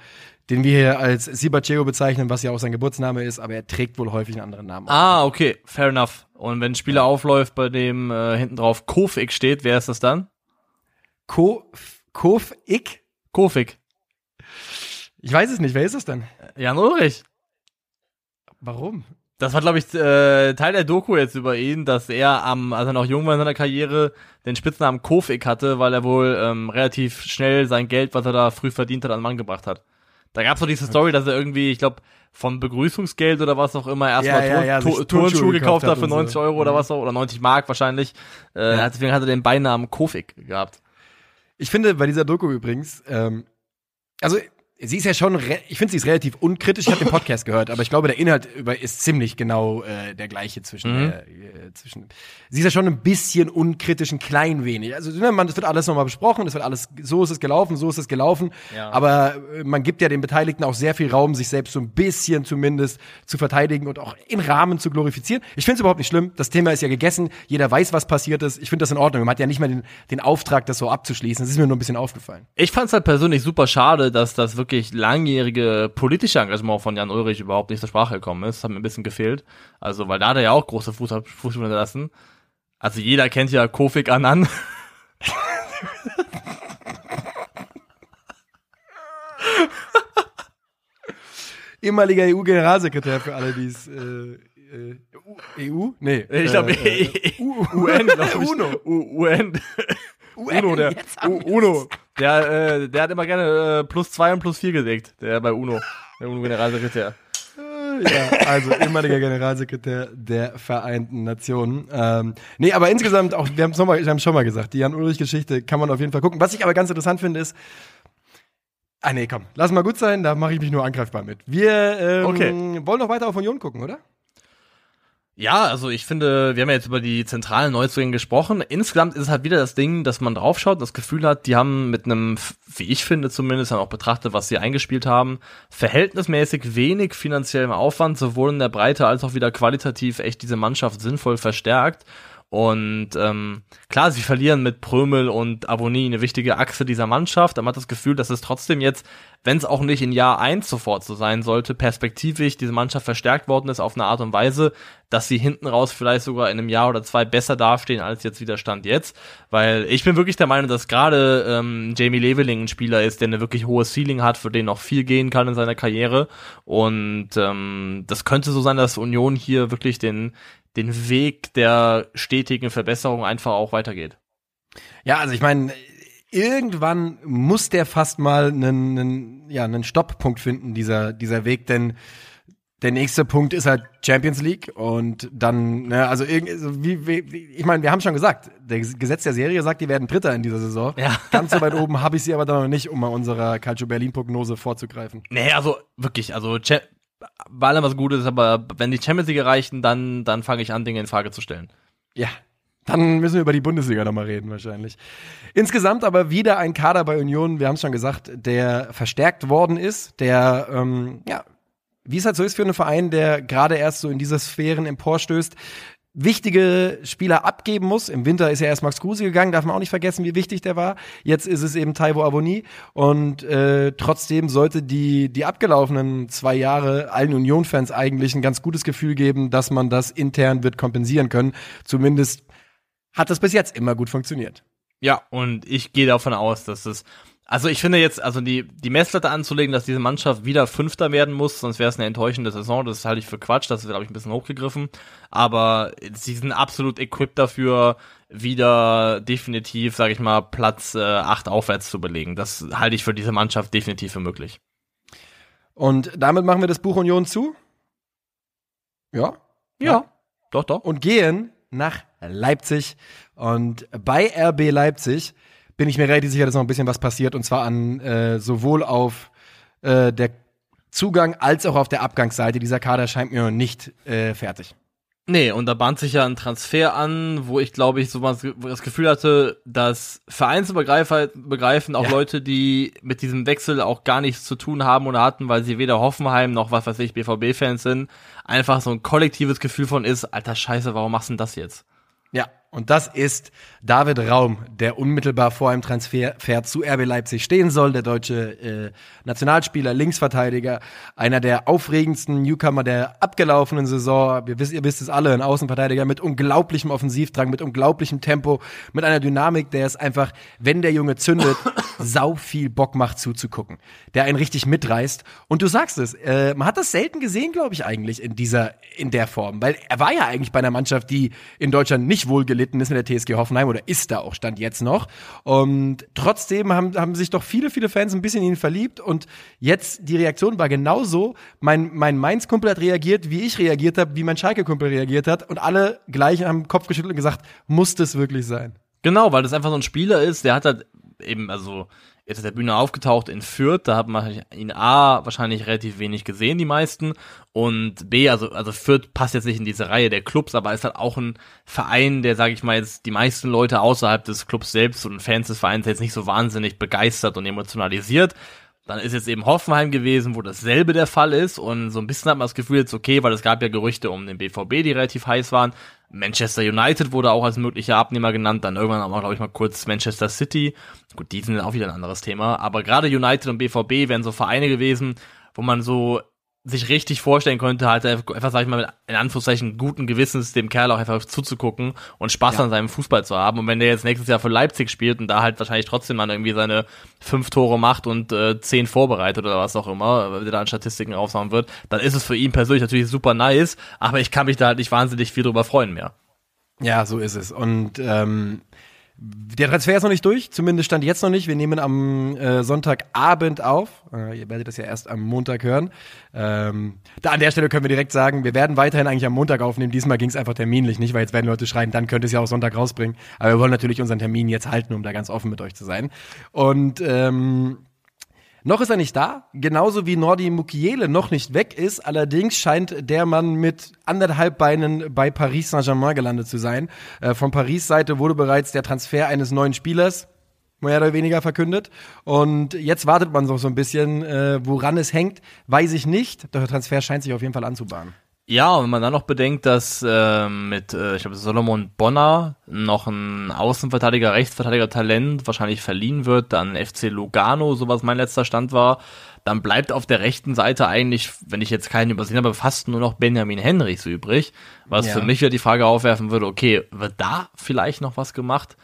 S2: den wir hier als Sibacheo bezeichnen, was ja auch sein Geburtsname ist, aber er trägt wohl häufig einen anderen Namen.
S3: Ah, okay, fair enough. Und wenn ein Spieler aufläuft, bei dem äh, hinten drauf Kofik steht, wer ist das dann?
S2: Ko Kofik?
S3: Kofik.
S2: Ich weiß es nicht, wer ist das dann?
S3: Jan Ulrich.
S2: Warum?
S3: Das war, glaube ich, äh, Teil der Doku jetzt über ihn, dass er am, als er noch jung war in seiner Karriere, den Spitznamen Kofik hatte, weil er wohl ähm, relativ schnell sein Geld, was er da früh verdient hat, an den Mann gebracht hat. Da gab's doch diese Story, dass er irgendwie, ich glaube, vom Begrüßungsgeld oder was auch immer erstmal
S2: ja, ja, ja,
S3: Turnschuhe gekauft hat für 90 so. Euro oder mhm. was auch, oder 90 Mark wahrscheinlich. Äh. Deswegen hat er den Beinamen Kofik gehabt.
S2: Ich finde bei dieser Doku übrigens, ähm, also sie ist ja schon, ich finde, sie ist relativ unkritisch. Ich habe den Podcast gehört, aber ich glaube, der Inhalt über ist ziemlich genau äh, der gleiche zwischen, mhm. äh, zwischen. Sie ist ja schon ein bisschen unkritisch, ein klein wenig. Also ne, man, das wird alles nochmal besprochen, das wird alles, so ist es gelaufen, so ist es gelaufen. Ja. Aber äh, man gibt ja den Beteiligten auch sehr viel Raum, sich selbst so ein bisschen zumindest zu verteidigen und auch in Rahmen zu glorifizieren. Ich finde es überhaupt nicht schlimm. Das Thema ist ja gegessen. Jeder weiß, was passiert ist. Ich finde das in Ordnung. Man hat ja nicht mehr den, den Auftrag, das so abzuschließen. Das ist mir nur ein bisschen aufgefallen.
S3: Ich fand es halt persönlich super schade, dass das wirklich wirklich langjährige politische Engagement von Jan Ulrich überhaupt nicht zur Sprache gekommen ist. Das hat mir ein bisschen gefehlt. Also, weil da hat er ja auch große Fußspuren hinterlassen. Also jeder kennt ja Kofik Annan.
S2: Ehemaliger EU-Generalsekretär für alle, die es äh, EU? Nee.
S3: Ich glaube, äh, äh, UN, glaube ich. UNO. UN. Uno, der Uno. Der, äh, der hat immer gerne äh, plus zwei und plus vier gelegt, der bei Uno, der UNO-Generalsekretär.
S2: ja, also ehemaliger Generalsekretär der Vereinten Nationen. Ähm, nee, aber insgesamt auch, wir haben es wir schon mal gesagt, die Jan-Ulrich-Geschichte kann man auf jeden Fall gucken. Was ich aber ganz interessant finde, ist, ah nee, komm, lass mal gut sein, da mache ich mich nur angreifbar mit. Wir ähm, okay. wollen noch weiter auf Union gucken, oder?
S3: Ja, also ich finde, wir haben ja jetzt über die zentralen Neuzugänge gesprochen. Insgesamt ist es halt wieder das Ding, dass man draufschaut, das Gefühl hat, die haben mit einem, wie ich finde zumindest, dann auch betrachtet, was sie eingespielt haben, verhältnismäßig wenig finanziellem Aufwand, sowohl in der Breite als auch wieder qualitativ echt diese Mannschaft sinnvoll verstärkt. Und ähm, klar, sie verlieren mit Prömel und Abonnie eine wichtige Achse dieser Mannschaft, aber man hat das Gefühl, dass es trotzdem jetzt, wenn es auch nicht in Jahr eins sofort so sein sollte, perspektivisch diese Mannschaft verstärkt worden ist auf eine Art und Weise, dass sie hinten raus vielleicht sogar in einem Jahr oder zwei besser dastehen als jetzt wieder Stand jetzt. Weil ich bin wirklich der Meinung, dass gerade ähm, Jamie Leveling ein Spieler ist, der eine wirklich hohe Ceiling hat, für den noch viel gehen kann in seiner Karriere. Und ähm, das könnte so sein, dass Union hier wirklich den den Weg der stetigen Verbesserung einfach auch weitergeht.
S2: Ja, also ich meine, irgendwann muss der fast mal einen, einen, ja, einen Stopppunkt finden, dieser, dieser Weg, denn der nächste Punkt ist halt Champions League und dann, ne, also irgendwie, wie, wie, ich meine, wir haben schon gesagt, der Gesetz der Serie sagt, die werden Dritter in dieser Saison. Ja. Ganz so weit oben habe ich sie aber dann noch nicht, um mal unserer Calcio Berlin Prognose vorzugreifen.
S3: Nee, also wirklich, also bei allem was Gutes, aber wenn die Champions League erreichen, dann, dann fange ich an, Dinge in Frage zu stellen.
S2: Ja, Dann müssen wir über die Bundesliga nochmal reden, wahrscheinlich. Insgesamt aber wieder ein Kader bei Union, wir haben es schon gesagt, der verstärkt worden ist, der, ähm, ja, wie es halt so ist für einen Verein, der gerade erst so in diese Sphären emporstößt, wichtige Spieler abgeben muss. Im Winter ist ja erst Max Kruse gegangen, darf man auch nicht vergessen, wie wichtig der war. Jetzt ist es eben Taiwo Avoni und äh, trotzdem sollte die die abgelaufenen zwei Jahre allen Union-Fans eigentlich ein ganz gutes Gefühl geben, dass man das intern wird kompensieren können. Zumindest hat das bis jetzt immer gut funktioniert.
S3: Ja, und ich gehe davon aus, dass es also ich finde jetzt, also die, die Messlatte anzulegen, dass diese Mannschaft wieder Fünfter werden muss, sonst wäre es eine enttäuschende Saison, das halte ich für Quatsch, das ist, glaube ich, ein bisschen hochgegriffen. Aber sie sind absolut equipped dafür, wieder definitiv, sage ich mal, Platz äh, 8 aufwärts zu belegen. Das halte ich für diese Mannschaft definitiv für möglich.
S2: Und damit machen wir das Buch Union zu? Ja?
S3: Ja, ja. doch, doch.
S2: Und gehen nach Leipzig. Und bei RB Leipzig bin ich mir relativ sicher, dass noch ein bisschen was passiert und zwar an äh, sowohl auf äh, der Zugang als auch auf der Abgangsseite. Dieser Kader scheint mir noch nicht äh, fertig.
S3: Nee, und da bahnt sich ja ein Transfer an, wo ich glaube ich so mal das Gefühl hatte, dass vereinsübergreifend auch ja. Leute, die mit diesem Wechsel auch gar nichts zu tun haben oder hatten, weil sie weder Hoffenheim noch was weiß ich BVB-Fans sind, einfach so ein kollektives Gefühl von ist, alter Scheiße, warum machst du denn das jetzt?
S2: Ja, und das ist David Raum, der unmittelbar vor einem Transfer zu RB Leipzig stehen soll, der deutsche äh, Nationalspieler, Linksverteidiger, einer der aufregendsten Newcomer der abgelaufenen Saison. Wir wisst, ihr wisst es alle, ein Außenverteidiger mit unglaublichem Offensivdrang, mit unglaublichem Tempo, mit einer Dynamik, der es einfach, wenn der Junge zündet, sau viel Bock macht zuzugucken, der einen richtig mitreißt. Und du sagst es, äh, man hat das selten gesehen, glaube ich, eigentlich in dieser, in der Form, weil er war ja eigentlich bei einer Mannschaft, die in Deutschland nicht wohl gelitten ist mit der TSG Hoffenheim oder ist da auch Stand jetzt noch. Und trotzdem haben, haben sich doch viele, viele Fans ein bisschen in ihn verliebt und jetzt die Reaktion war genauso. Mein, mein Mainz-Kumpel hat reagiert, wie ich reagiert habe, wie mein Schalke-Kumpel reagiert hat und alle gleich haben Kopf geschüttelt und gesagt, muss das wirklich sein?
S3: Genau, weil das einfach so ein Spieler ist, der hat halt eben, also ist auf der Bühne aufgetaucht in Fürth, da hat man ihn A wahrscheinlich relativ wenig gesehen, die meisten, und B, also, also Fürth passt jetzt nicht in diese Reihe der Clubs, aber ist halt auch ein Verein, der, sage ich mal, jetzt die meisten Leute außerhalb des Clubs selbst und Fans des Vereins jetzt nicht so wahnsinnig begeistert und emotionalisiert. Dann ist jetzt eben Hoffenheim gewesen, wo dasselbe der Fall ist und so ein bisschen hat man das Gefühl jetzt okay, weil es gab ja Gerüchte um den BVB, die relativ heiß waren. Manchester United wurde auch als möglicher Abnehmer genannt, dann irgendwann auch, glaube ich, mal kurz Manchester City. Gut, die sind auch wieder ein anderes Thema, aber gerade United und BVB wären so Vereine gewesen, wo man so sich richtig vorstellen könnte, halt einfach, sag ich mal, mit in Anführungszeichen guten Gewissens dem Kerl auch einfach zuzugucken und Spaß ja. an seinem Fußball zu haben. Und wenn der jetzt nächstes Jahr für Leipzig spielt und da halt wahrscheinlich trotzdem mal irgendwie seine fünf Tore macht und äh, zehn vorbereitet oder was auch immer, der da an Statistiken raushauen wird, dann ist es für ihn persönlich natürlich super nice, aber ich kann mich da halt nicht wahnsinnig viel drüber freuen mehr.
S2: Ja, so ist es. Und ähm, der Transfer ist noch nicht durch, zumindest stand jetzt noch nicht. Wir nehmen am äh, Sonntagabend auf. Äh, ihr werdet das ja erst am Montag hören. Ähm, da an der Stelle können wir direkt sagen, wir werden weiterhin eigentlich am Montag aufnehmen. Diesmal ging es einfach terminlich nicht, weil jetzt werden Leute schreiben, dann könnt ihr es ja auch Sonntag rausbringen. Aber wir wollen natürlich unseren Termin jetzt halten, um da ganz offen mit euch zu sein. Und ähm, noch ist er nicht da, genauso wie Nordi Mukiele noch nicht weg ist. Allerdings scheint der Mann mit anderthalb Beinen bei Paris Saint-Germain gelandet zu sein. Äh, von Paris Seite wurde bereits der Transfer eines neuen Spielers mehr oder weniger verkündet. Und jetzt wartet man so, so ein bisschen, äh, woran es hängt, weiß ich nicht. Der Transfer scheint sich auf jeden Fall anzubahnen.
S3: Ja, und wenn man dann noch bedenkt, dass äh, mit, äh, ich glaube, Solomon Bonner noch ein Außenverteidiger, Rechtsverteidiger Talent wahrscheinlich verliehen wird, dann FC Lugano, so was mein letzter Stand war, dann bleibt auf der rechten Seite eigentlich, wenn ich jetzt keinen übersehen habe, fast nur noch Benjamin Henrichs übrig, was ja. für mich wieder die Frage aufwerfen würde, okay, wird da vielleicht noch was gemacht?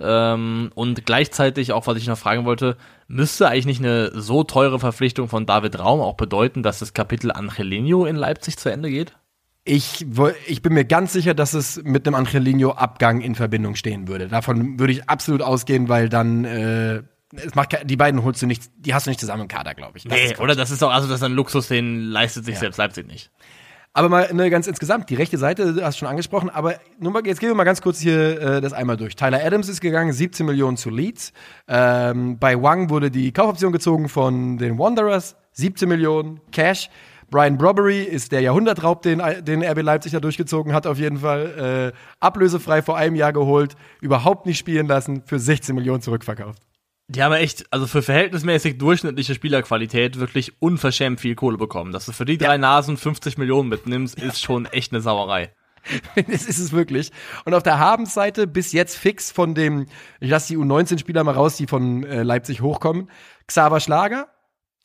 S3: Ähm, und gleichzeitig auch, was ich noch fragen wollte, müsste eigentlich nicht eine so teure Verpflichtung von David Raum auch bedeuten, dass das Kapitel Angelino in Leipzig zu Ende geht?
S2: Ich, ich bin mir ganz sicher, dass es mit einem Angelino-Abgang in Verbindung stehen würde. Davon würde ich absolut ausgehen, weil dann äh, es macht die beiden holst du nicht, die hast du nicht zusammen im Kader, glaube ich.
S3: Das nee, oder das ist doch, also das ist ein Luxus, den leistet sich ja. selbst Leipzig nicht.
S2: Aber mal ne, ganz insgesamt, die rechte Seite, du hast schon angesprochen, aber nur mal, jetzt gehen wir mal ganz kurz hier äh, das einmal durch. Tyler Adams ist gegangen, 17 Millionen zu Leeds. Ähm, bei Wang wurde die Kaufoption gezogen von den Wanderers, 17 Millionen Cash. Brian Brobbery ist der Jahrhundertraub, den, den RB Leipzig da durchgezogen hat, auf jeden Fall. Äh, ablösefrei vor einem Jahr geholt, überhaupt nicht spielen lassen, für 16 Millionen zurückverkauft.
S3: Die haben echt, also für verhältnismäßig durchschnittliche Spielerqualität wirklich unverschämt viel Kohle bekommen. Dass du für die drei ja. Nasen 50 Millionen mitnimmst, ist schon echt eine Sauerei.
S2: das ist es wirklich. Und auf der Habensseite bis jetzt fix von dem, ich lasse die U19-Spieler mal raus, die von äh, Leipzig hochkommen. Xaver Schlager,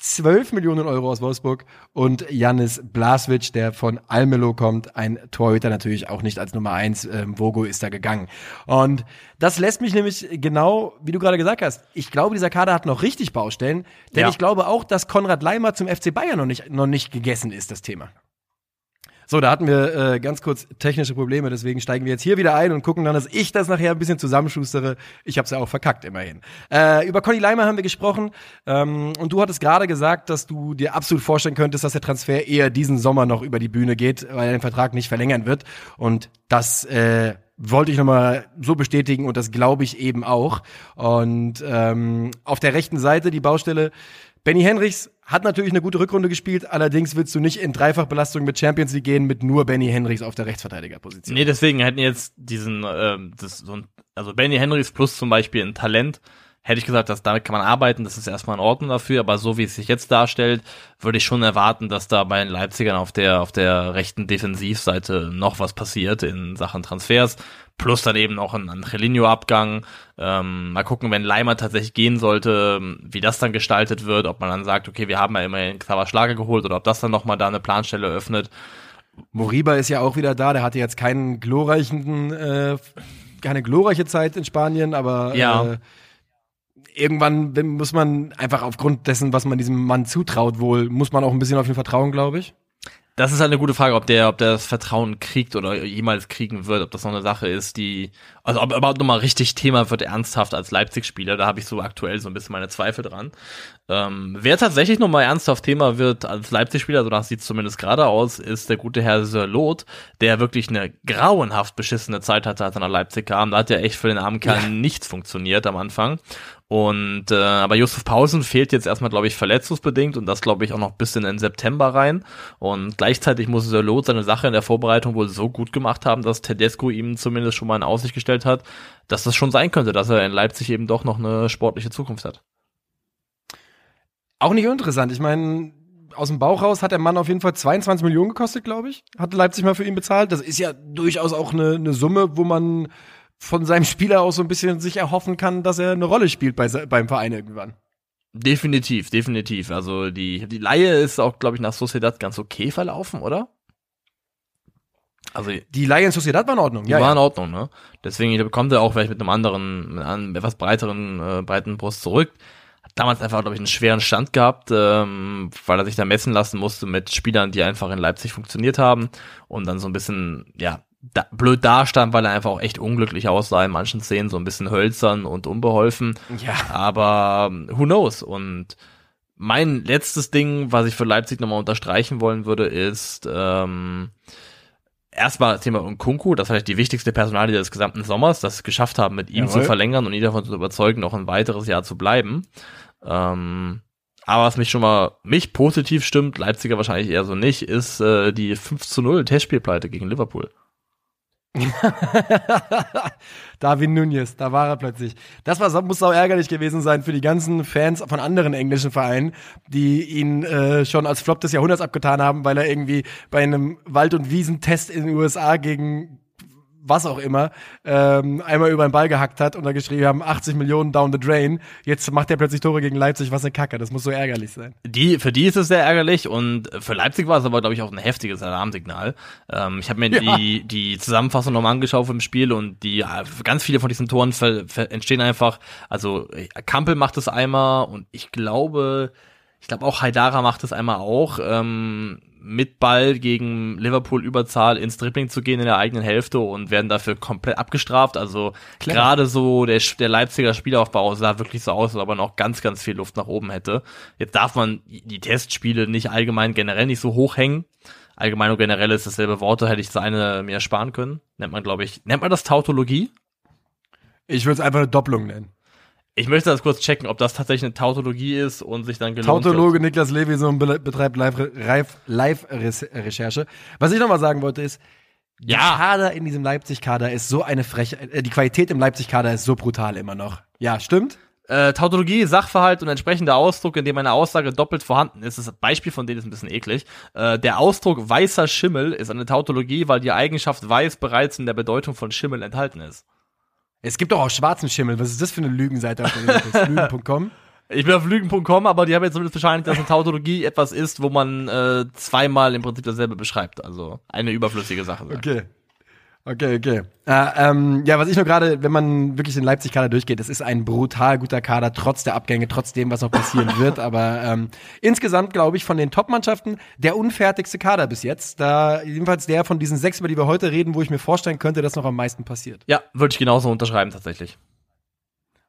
S2: 12 Millionen Euro aus Wolfsburg und Janis Blaswitsch, der von Almelo kommt, ein Torhüter natürlich auch nicht als Nummer eins. Ähm, Vogo ist da gegangen. Und das lässt mich nämlich genau, wie du gerade gesagt hast, ich glaube, dieser Kader hat noch richtig Baustellen, denn ja. ich glaube auch, dass Konrad Leimer zum FC Bayern noch nicht, noch nicht gegessen ist, das Thema. So, da hatten wir äh, ganz kurz technische Probleme, deswegen steigen wir jetzt hier wieder ein und gucken dann, dass ich das nachher ein bisschen zusammenschustere. Ich habe es ja auch verkackt, immerhin. Äh, über Conny Leimer haben wir gesprochen ähm, und du hattest gerade gesagt, dass du dir absolut vorstellen könntest, dass der Transfer eher diesen Sommer noch über die Bühne geht, weil er den Vertrag nicht verlängern wird. Und das äh, wollte ich nochmal so bestätigen und das glaube ich eben auch. Und ähm, auf der rechten Seite die Baustelle Benny Henrichs hat natürlich eine gute Rückrunde gespielt, allerdings willst du nicht in Dreifachbelastung mit Champions League gehen mit nur Benny Henrichs auf der Rechtsverteidigerposition.
S3: Nee, deswegen hätten jetzt diesen, ähm, das, so ein, also Benny Henrichs plus zum Beispiel ein Talent, hätte ich gesagt, dass damit kann man arbeiten, das ist erstmal in Ordnung dafür, aber so wie es sich jetzt darstellt, würde ich schon erwarten, dass da bei den Leipzigern auf der, auf der rechten Defensivseite noch was passiert in Sachen Transfers plus dann eben noch ein Angelino-Abgang. Ähm, mal gucken, wenn Leimer tatsächlich gehen sollte, wie das dann gestaltet wird, ob man dann sagt, okay, wir haben ja immerhin Xaver Schlager geholt oder ob das dann nochmal da eine Planstelle öffnet.
S2: Moriba ist ja auch wieder da, der hatte jetzt keinen glorreichen, äh, keine glorreiche Zeit in Spanien, aber
S3: ja.
S2: äh, irgendwann muss man einfach aufgrund dessen, was man diesem Mann zutraut, wohl, muss man auch ein bisschen auf ihn vertrauen, glaube ich.
S3: Das ist halt eine gute Frage, ob der, ob der das Vertrauen kriegt oder jemals kriegen wird, ob das noch eine Sache ist, die, also ob er überhaupt nochmal richtig Thema wird, ernsthaft als Leipzig-Spieler, da habe ich so aktuell so ein bisschen meine Zweifel dran. Ähm, wer tatsächlich nochmal ernsthaft Thema wird als Leipzig-Spieler, so das sieht zumindest gerade aus, ist der gute Herr Sörlot, der wirklich eine grauenhaft beschissene Zeit hatte, als er nach Leipzig kam. Da hat ja echt für den armen Kerl ja. nichts funktioniert am Anfang. Und äh, aber Josef Pausen fehlt jetzt erstmal, glaube ich, verletzungsbedingt und das glaube ich auch noch bis in den September rein. Und gleichzeitig muss Sörlot seine Sache in der Vorbereitung wohl so gut gemacht haben, dass Tedesco ihm zumindest schon mal in Aussicht gestellt hat, dass das schon sein könnte, dass er in Leipzig eben doch noch eine sportliche Zukunft hat.
S2: Auch nicht interessant. Ich meine, aus dem Bauch raus hat der Mann auf jeden Fall 22 Millionen gekostet, glaube ich. Hatte Leipzig mal für ihn bezahlt. Das ist ja durchaus auch eine, eine Summe, wo man von seinem Spieler auch so ein bisschen sich erhoffen kann, dass er eine Rolle spielt bei, beim Verein irgendwann.
S3: Definitiv, definitiv. Also die, die Laie ist auch, glaube ich, nach Sociedad ganz okay verlaufen, oder?
S2: Also die Laie in Sociedad war in Ordnung.
S3: Die ja, war in Ordnung, ne? Deswegen bekommt er auch vielleicht mit einem anderen, mit einem etwas breiteren, äh, breiten Brust zurück. Hat damals einfach, glaube ich, einen schweren Stand gehabt, ähm, weil er sich da messen lassen musste mit Spielern, die einfach in Leipzig funktioniert haben und dann so ein bisschen, ja, da, blöd dastand, weil er einfach auch echt unglücklich aussah in manchen Szenen, so ein bisschen hölzern und unbeholfen.
S2: Ja.
S3: Aber ähm, who knows? Und mein letztes Ding, was ich für Leipzig nochmal unterstreichen wollen würde, ist ähm, erstmal Thema Unkunku, das ist vielleicht die wichtigste Personalie des gesamten Sommers, das es geschafft haben, mit ihm Jawohl. zu verlängern und ihn davon zu überzeugen, noch ein weiteres Jahr zu bleiben. Ähm, aber was mich schon mal, mich positiv stimmt, Leipziger wahrscheinlich eher so nicht, ist äh, die 5 zu 0 Testspielpleite gegen Liverpool.
S2: Darwin Nunez, da war er plötzlich. Das war, muss auch ärgerlich gewesen sein für die ganzen Fans von anderen englischen Vereinen, die ihn äh, schon als Flop des Jahrhunderts abgetan haben, weil er irgendwie bei einem Wald- und Wiesentest in den USA gegen was auch immer, ähm, einmal über den Ball gehackt hat und da geschrieben haben, 80 Millionen down the drain. Jetzt macht er plötzlich Tore gegen Leipzig, was eine Kacke. Das muss so ärgerlich sein.
S3: Die, für die ist es sehr ärgerlich und für Leipzig war es aber, glaube ich, auch ein heftiges Alarmsignal. Ähm, ich habe mir ja. die, die Zusammenfassung nochmal angeschaut vom Spiel und die, ganz viele von diesen Toren entstehen einfach, also Kampel macht es einmal und ich glaube, ich glaube auch Haidara macht es einmal auch. Ähm, mit Ball gegen Liverpool Überzahl ins Dribbling zu gehen in der eigenen Hälfte und werden dafür komplett abgestraft. Also gerade so der, der Leipziger Spielaufbau sah wirklich so aus, als ob er noch ganz, ganz viel Luft nach oben hätte. Jetzt darf man die Testspiele nicht allgemein generell nicht so hoch hängen. Allgemein und generell ist dasselbe Worte, hätte ich seine mir sparen können. Nennt man, glaube ich, nennt man das Tautologie?
S2: Ich würde es einfach eine Doppelung nennen.
S3: Ich möchte das kurz checken, ob das tatsächlich eine Tautologie ist und sich dann gelohnt
S2: Tautologe
S3: wird.
S2: Niklas Levison be- betreibt Live-Recherche. Live, Was ich nochmal sagen wollte ist, der
S3: Ja,
S2: Kader in diesem Leipzig-Kader ist so eine Frechheit, äh, die Qualität im Leipzig-Kader ist so brutal immer noch. Ja, stimmt?
S3: äh, Tautologie, Sachverhalt und entsprechender Ausdruck, in dem eine Aussage doppelt vorhanden ist. Das Beispiel von denen ist ein bisschen eklig. Äh, der Ausdruck weißer Schimmel ist eine Tautologie, weil die Eigenschaft weiß bereits in der Bedeutung von Schimmel enthalten ist.
S2: Es gibt doch auch schwarzen Schimmel. Was ist das für eine Lügenseite auf? Lügen.com?
S3: Ich bin auf lügen.com, aber die haben jetzt zumindest bescheinigt, dass eine Tautologie etwas ist, wo man äh, zweimal im Prinzip dasselbe beschreibt. Also eine überflüssige Sache. sagt.
S2: Okay. Okay, okay. Äh, ähm, ja, was ich nur gerade, wenn man wirklich den Leipzig-Kader durchgeht, es ist ein brutal guter Kader, trotz der Abgänge, trotz dem, was noch passieren wird. Aber ähm, insgesamt, glaube ich, von den Top-Mannschaften der unfertigste Kader bis jetzt. Da jedenfalls der von diesen sechs, über die wir heute reden, wo ich mir vorstellen könnte, dass noch am meisten passiert.
S3: Ja, würde ich genauso unterschreiben tatsächlich.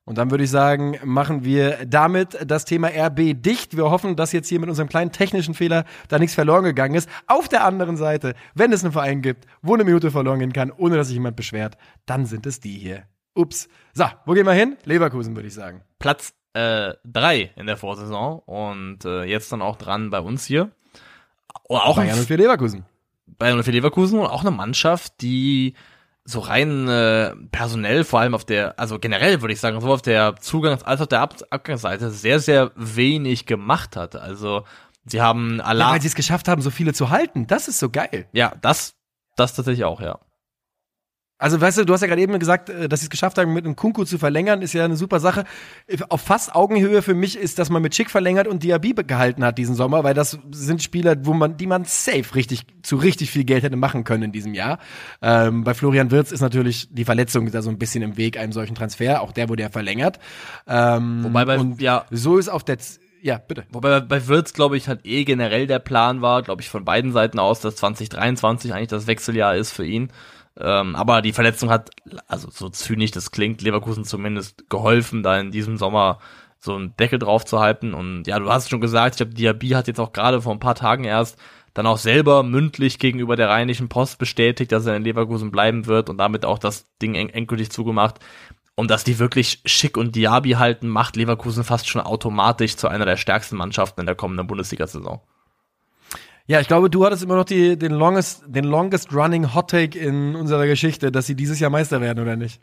S2: Und dann würde ich sagen, machen wir damit das Thema RB dicht. Wir hoffen, dass jetzt hier mit unserem kleinen technischen Fehler da nichts verloren gegangen ist. Auf der anderen Seite, wenn es einen Verein gibt, wo eine Minute verloren gehen kann, ohne dass sich jemand beschwert, dann sind es die hier. Ups. So, wo gehen wir hin? Leverkusen, würde ich sagen.
S3: Platz äh, drei in der Vorsaison und äh, jetzt dann auch dran bei uns hier. Auch
S2: Bayern und für Leverkusen.
S3: Bayern und für Leverkusen und auch eine Mannschaft, die so rein äh, personell, vor allem auf der, also generell würde ich sagen, sowohl auf der Zugangs- als auch auf der Ab Abgangsseite sehr, sehr wenig gemacht hat. Also sie haben
S2: Ja,
S3: Allah.
S2: weil sie es geschafft haben, so viele zu halten. Das ist so geil.
S3: Ja, das, das tatsächlich auch, ja.
S2: Also, weißt du, du hast ja gerade eben gesagt, äh, dass sie es geschafft haben, mit einem Kunku zu verlängern, ist ja eine super Sache. Auf fast Augenhöhe für mich ist, dass man mit Schick verlängert und Diaby gehalten hat diesen Sommer, weil das sind Spieler, wo man, die man safe richtig, zu richtig viel Geld hätte machen können in diesem Jahr. Ähm, bei Florian Wirtz ist natürlich die Verletzung da so ein bisschen im Weg einem solchen Transfer. Auch der wurde ja verlängert. Ähm,
S3: Wobei bei, ja,
S2: so ist auf der, Z ja, bitte.
S3: Wobei bei Wirtz, glaube ich, halt eh generell der Plan war, glaube ich, von beiden Seiten aus, dass 2023 eigentlich das Wechseljahr ist für ihn. Ähm, aber die Verletzung hat, also so zynisch das klingt, Leverkusen zumindest geholfen, da in diesem Sommer so einen Deckel drauf zu halten. Und ja, du hast schon gesagt, ich glaube, Diaby hat jetzt auch gerade vor ein paar Tagen erst dann auch selber mündlich gegenüber der Rheinischen Post bestätigt, dass er in Leverkusen bleiben wird und damit auch das Ding en endgültig zugemacht. Und dass die wirklich Schick und Diaby halten, macht Leverkusen fast schon automatisch zu einer der stärksten Mannschaften in der kommenden Bundesliga-Saison.
S2: Ja, ich glaube, du hattest immer noch die, den longest, den longest running Hot Take in unserer Geschichte, dass sie dieses Jahr Meister werden, oder nicht?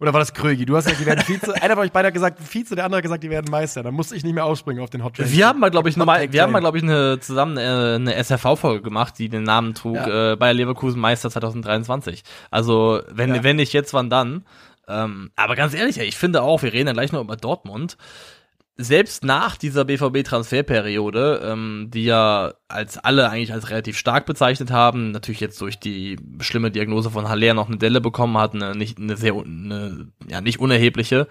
S2: Oder war das Krögi? Du hast gesagt, die werden Vize. Einer von euch beide hat gesagt Vize, der andere hat gesagt, die werden Meister. Da musste ich nicht mehr ausspringen auf den Hot Take.
S3: Wir haben mal, glaube ich,
S2: Hot
S3: mal,
S2: Take
S3: wir haben mal, glaube ich, eine, zusammen äh, eine SRV-Folge gemacht, die den Namen trug,
S2: Ja.
S3: äh, Bayer Leverkusen Meister 2023. Also, wenn,
S2: Ja.
S3: wenn nicht jetzt, wann dann? Ähm, aber ganz ehrlich, ich finde auch, wir reden ja gleich noch über Dortmund. Selbst nach dieser BVB-Transferperiode, ähm, die ja als alle eigentlich als relativ stark bezeichnet haben, natürlich jetzt durch die schlimme Diagnose von Haller noch eine Delle bekommen hat, eine nicht eine sehr eine, ja nicht unerhebliche,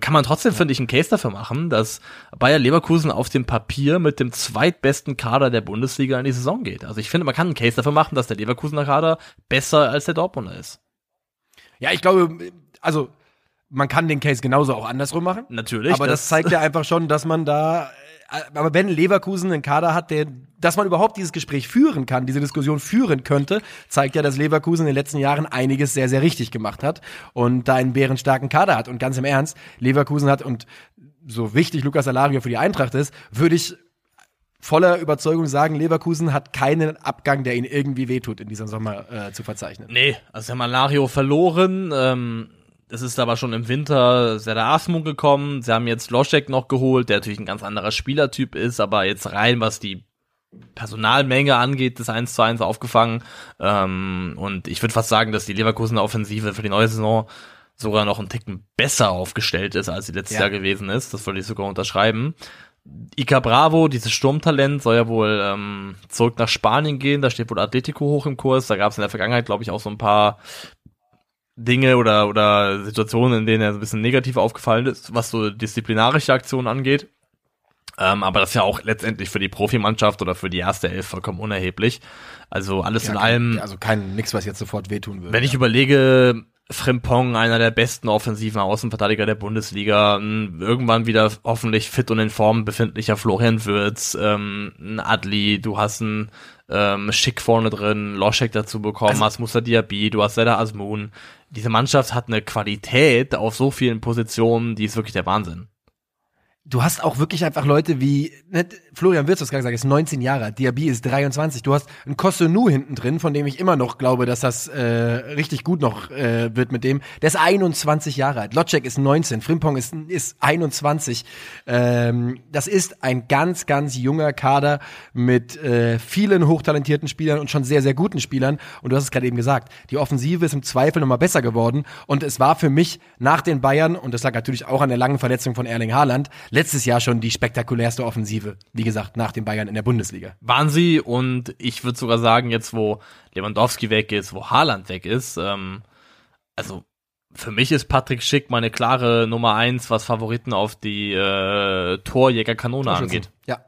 S3: kann man trotzdem finde ich einen Case dafür machen, dass Bayer Leverkusen auf dem Papier mit dem zweitbesten Kader der Bundesliga in die Saison geht. Also ich finde, man kann einen Case dafür machen, dass der Leverkusener Kader besser als der Dortmunder ist.
S2: Ja, ich glaube, also man kann den Case genauso auch andersrum machen.
S3: Natürlich.
S2: aber das, zeigt ja einfach schon, dass man da, äh, aber wenn Leverkusen einen Kader hat, der, dass man überhaupt dieses Gespräch führen kann, diese Diskussion führen könnte, zeigt ja, dass Leverkusen in den letzten Jahren einiges sehr, sehr richtig gemacht hat und da einen bärenstarken Kader hat. Und ganz im Ernst, Leverkusen hat und so wichtig Lukas Alario für die Eintracht ist, würde ich voller Überzeugung sagen, Leverkusen hat keinen Abgang, der ihnen irgendwie wehtut, in diesem Sommer äh, zu verzeichnen.
S3: Nee, also sie haben Malario verloren. Ähm, es ist aber schon im Winter Serdar Asmun gekommen. Sie haben jetzt Loschek noch geholt, der natürlich ein ganz anderer Spielertyp ist, aber jetzt rein, was die Personalmenge angeht, das 1 zu 1 aufgefangen. Ähm, und ich würde fast sagen, dass die Leverkusener Offensive für die neue Saison sogar noch einen Ticken besser aufgestellt ist, als sie letztes
S2: Ja.
S3: Jahr gewesen ist. Das würde ich sogar unterschreiben. Ica Bravo, dieses Sturmtalent, soll ja wohl ähm, zurück nach Spanien gehen. Da steht wohl Atletico hoch im Kurs. Da gab es in der Vergangenheit, glaube ich, auch so ein paar Dinge oder, oder Situationen, in denen er so ein bisschen negativ aufgefallen ist, was so disziplinarische Aktionen angeht. Ähm, aber das ist ja auch letztendlich für die Profimannschaft oder für die erste Elf vollkommen unerheblich. Also alles in allem,
S2: also kein nix, was jetzt sofort wehtun würde.
S3: wenn ich überlege, Frimpong, einer der besten offensiven Außenverteidiger der Bundesliga, irgendwann wieder hoffentlich fit und in Form befindlicher Florian Würz, ähm, ein Adli, du hast einen ähm, Schick vorne drin, Loschek dazu bekommen,
S2: Also-
S3: hast Musa Diaby, du hast Seda Asmun. Diese Mannschaft hat eine Qualität auf so vielen Positionen, die ist wirklich der Wahnsinn.
S2: Du hast auch wirklich einfach Leute wie, ne, Florian Wirtz, hast gerade gesagt, ist 19 Jahre, alt, Diaby ist 23. Du hast einen Kosunu hinten drin, von dem ich immer noch glaube, dass das äh, richtig gut noch äh, wird mit dem. Der ist 21 Jahre alt. Locek ist 19, Frimpong ist, ist 21. Ähm, das ist ein ganz, ganz junger Kader mit äh, vielen hochtalentierten Spielern und schon sehr, sehr guten Spielern. Und du hast es gerade eben gesagt, die Offensive ist im Zweifel nochmal besser geworden. Und es war für mich nach den Bayern, und das lag natürlich auch an der langen Verletzung von Erling Haaland, letztes Jahr schon die spektakulärste Offensive, wie gesagt, nach den Bayern in der Bundesliga.
S3: Waren sie und ich würde sogar sagen, jetzt wo Lewandowski weg ist, wo Haaland weg ist, ähm, also für mich ist Patrick Schick meine klare Nummer eins, was Favoriten auf die äh, Torjägerkanone angeht.
S2: Ja.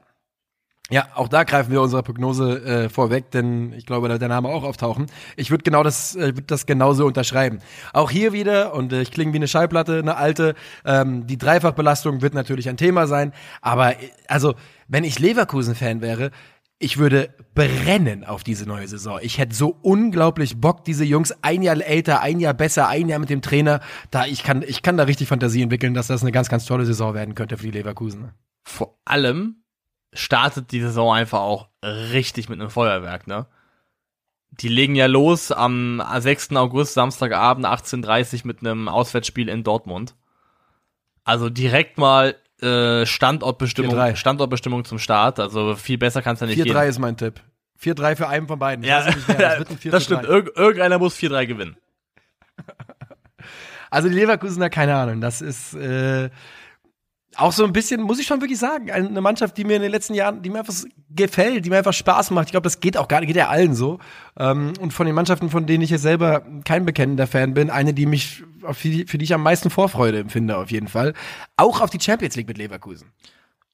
S2: Ja, auch da greifen wir unserer Prognose äh, vorweg, denn ich glaube, da wird der Name auch auftauchen. Ich würde genau das, äh, würde das genauso unterschreiben. Auch hier wieder, und äh, ich klinge wie eine Schallplatte, eine alte, ähm, die Dreifachbelastung wird natürlich ein Thema sein. Aber äh, also, wenn ich Leverkusen-Fan wäre, ich würde brennen auf diese neue Saison. Ich hätte so unglaublich Bock, diese Jungs ein Jahr älter, ein Jahr besser, ein Jahr mit dem Trainer. Da ich kann, ich kann da richtig Fantasie entwickeln, dass das eine ganz, ganz tolle Saison werden könnte für die Leverkusen.
S3: Vor allem startet die Saison einfach auch richtig mit einem Feuerwerk, ne? Die legen ja los am 6. August, Samstagabend, 18.30 mit einem Auswärtsspiel in Dortmund. Also direkt mal äh, Standortbestimmung,
S2: 4-3.
S3: Standortbestimmung zum Start. Also viel besser kann es ja nicht
S2: 4-3 ist mein Tipp. 4-3 für einen von beiden.
S3: Ja,
S2: 4
S3: das stimmt. Irg irgendeiner muss 4-3 gewinnen.
S2: Also die Leverkusener, keine Ahnung, das ist äh, auch so ein bisschen, muss ich schon wirklich sagen, eine Mannschaft, die mir in den letzten Jahren, die mir einfach gefällt, die mir einfach Spaß macht. Ich glaube, das geht auch gar nicht, geht ja allen so. Ähm, und von den Mannschaften, von denen ich jetzt selber kein bekennender Fan bin, eine, die mich, für die, für die ich am meisten Vorfreude empfinde, auf jeden Fall. Auch auf die Champions League mit Leverkusen.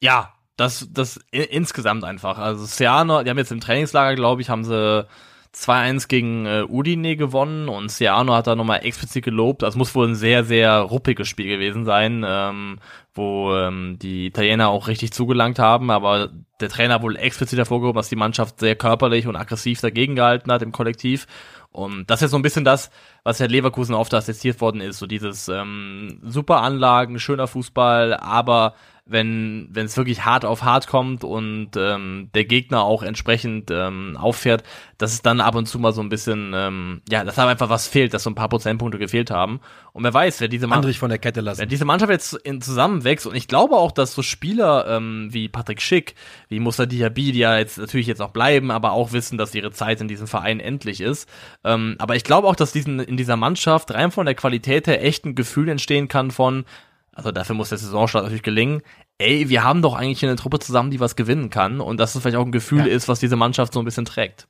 S3: Ja, das, das insgesamt einfach. Also Ciano, die haben jetzt im Trainingslager, glaube ich, haben sie 2-1 gegen äh, Udine gewonnen und Ciano hat da nochmal explizit gelobt. Das muss wohl ein sehr, sehr ruppiges Spiel gewesen sein, ähm, wo ähm, die Italiener auch richtig zugelangt haben, aber der Trainer wohl explizit hervorgehoben, dass die Mannschaft sehr körperlich und aggressiv dagegen gehalten hat im Kollektiv. Und das ist so ein bisschen das, was ja Leverkusen oft attestiert worden ist, so dieses ähm, super Anlagen, schöner Fußball, aber wenn wenn es wirklich hart auf hart kommt und ähm, der Gegner auch entsprechend ähm, auffährt, dass es dann ab und zu mal so ein bisschen, ähm, ja, dass da einfach was fehlt, dass so ein paar Prozentpunkte gefehlt haben. Und wer weiß, wer diese Mannschaft
S2: von der Kette lassen.
S3: wenn diese Mannschaft jetzt in zusammenwächst und ich glaube auch, dass so Spieler ähm, wie Patrick Schick, wie Musa Diaby, die ja jetzt natürlich jetzt auch bleiben, aber auch wissen, dass ihre Zeit in diesem Verein endlich ist. Ähm, aber ich glaube auch, dass diesen in dieser Mannschaft rein von der Qualität her echt ein Gefühl entstehen kann von, also dafür muss der Saisonstart natürlich gelingen. Ey, wir haben doch eigentlich eine Truppe zusammen, die was gewinnen kann und dass es vielleicht auch ein Gefühl
S2: Ja.
S3: ist, was diese Mannschaft so ein bisschen trägt.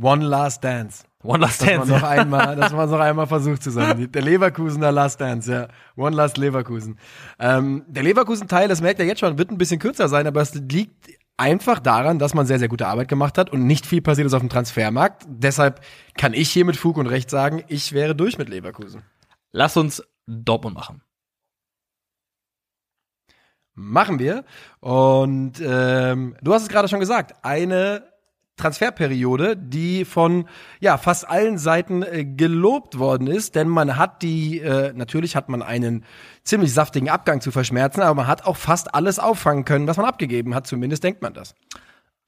S2: One Last Dance.
S3: One Last
S2: Dass man
S3: Dance.
S2: noch einmal, dass man noch einmal versucht zu sein. Der Leverkusener Last Dance, ja. One Last Leverkusen. Ähm, der Leverkusen-Teil, das merkt ihr jetzt schon, wird ein bisschen kürzer sein, aber es liegt einfach daran, dass man sehr, sehr gute Arbeit gemacht hat und nicht viel passiert ist auf dem Transfermarkt. Deshalb kann ich hier mit Fug und Recht sagen, ich wäre durch mit Leverkusen.
S3: Lass uns Dortmund machen.
S2: Machen wir. Und ähm, du hast es gerade schon gesagt, eine Transferperiode, die von ja fast allen Seiten äh, gelobt worden ist, denn man hat die, äh, natürlich hat man einen ziemlich saftigen Abgang zu verschmerzen, aber man hat auch fast alles auffangen können, was man abgegeben hat, zumindest denkt man das.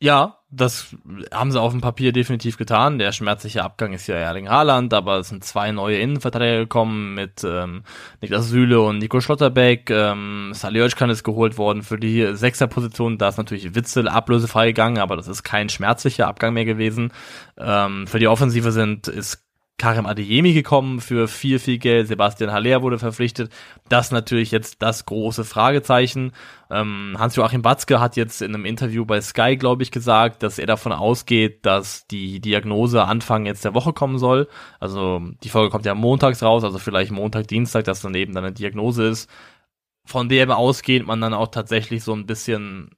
S3: Ja, das haben sie auf dem Papier definitiv getan. Der schmerzliche Abgang ist ja Erling Haaland, aber es sind zwei neue Innenverteidiger gekommen mit ähm, Niklas Süle und Nico Schlotterbeck. Ähm, Salihotschkan ist geholt worden für die Sechserposition. Da ist natürlich Witzel ablösefrei gegangen, aber das ist kein schmerzlicher Abgang mehr gewesen. Ähm, für die Offensive sind ist Karim Adeyemi gekommen für viel, viel Geld. Sebastian Haller wurde verpflichtet. Das natürlich jetzt das große Fragezeichen. Ähm, Hans-Joachim Batzke hat jetzt in einem Interview bei Sky, glaube ich, gesagt, dass er davon ausgeht, dass die Diagnose Anfang jetzt der Woche kommen soll. Also die Folge kommt ja montags raus, also vielleicht Montag, Dienstag, dass dann eben dann eine Diagnose ist. Von der ausgeht man dann auch tatsächlich so ein bisschen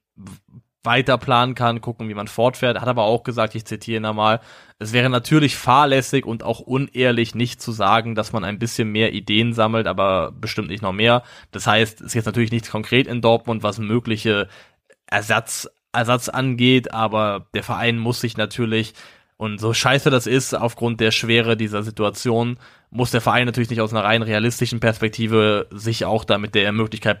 S3: weiter planen kann, gucken, wie man fortfährt. Hat aber auch gesagt, ich zitiere ihn einmal, es wäre natürlich fahrlässig und auch unehrlich, nicht zu sagen, dass man ein bisschen mehr Ideen sammelt, aber bestimmt nicht noch mehr. Das heißt, es ist jetzt natürlich nichts konkret in Dortmund, was mögliche Ersatz angeht, aber der Verein muss sich natürlich und so scheiße das ist, aufgrund der Schwere dieser Situation, muss der Verein natürlich nicht aus einer rein realistischen Perspektive sich auch da mit der Möglichkeit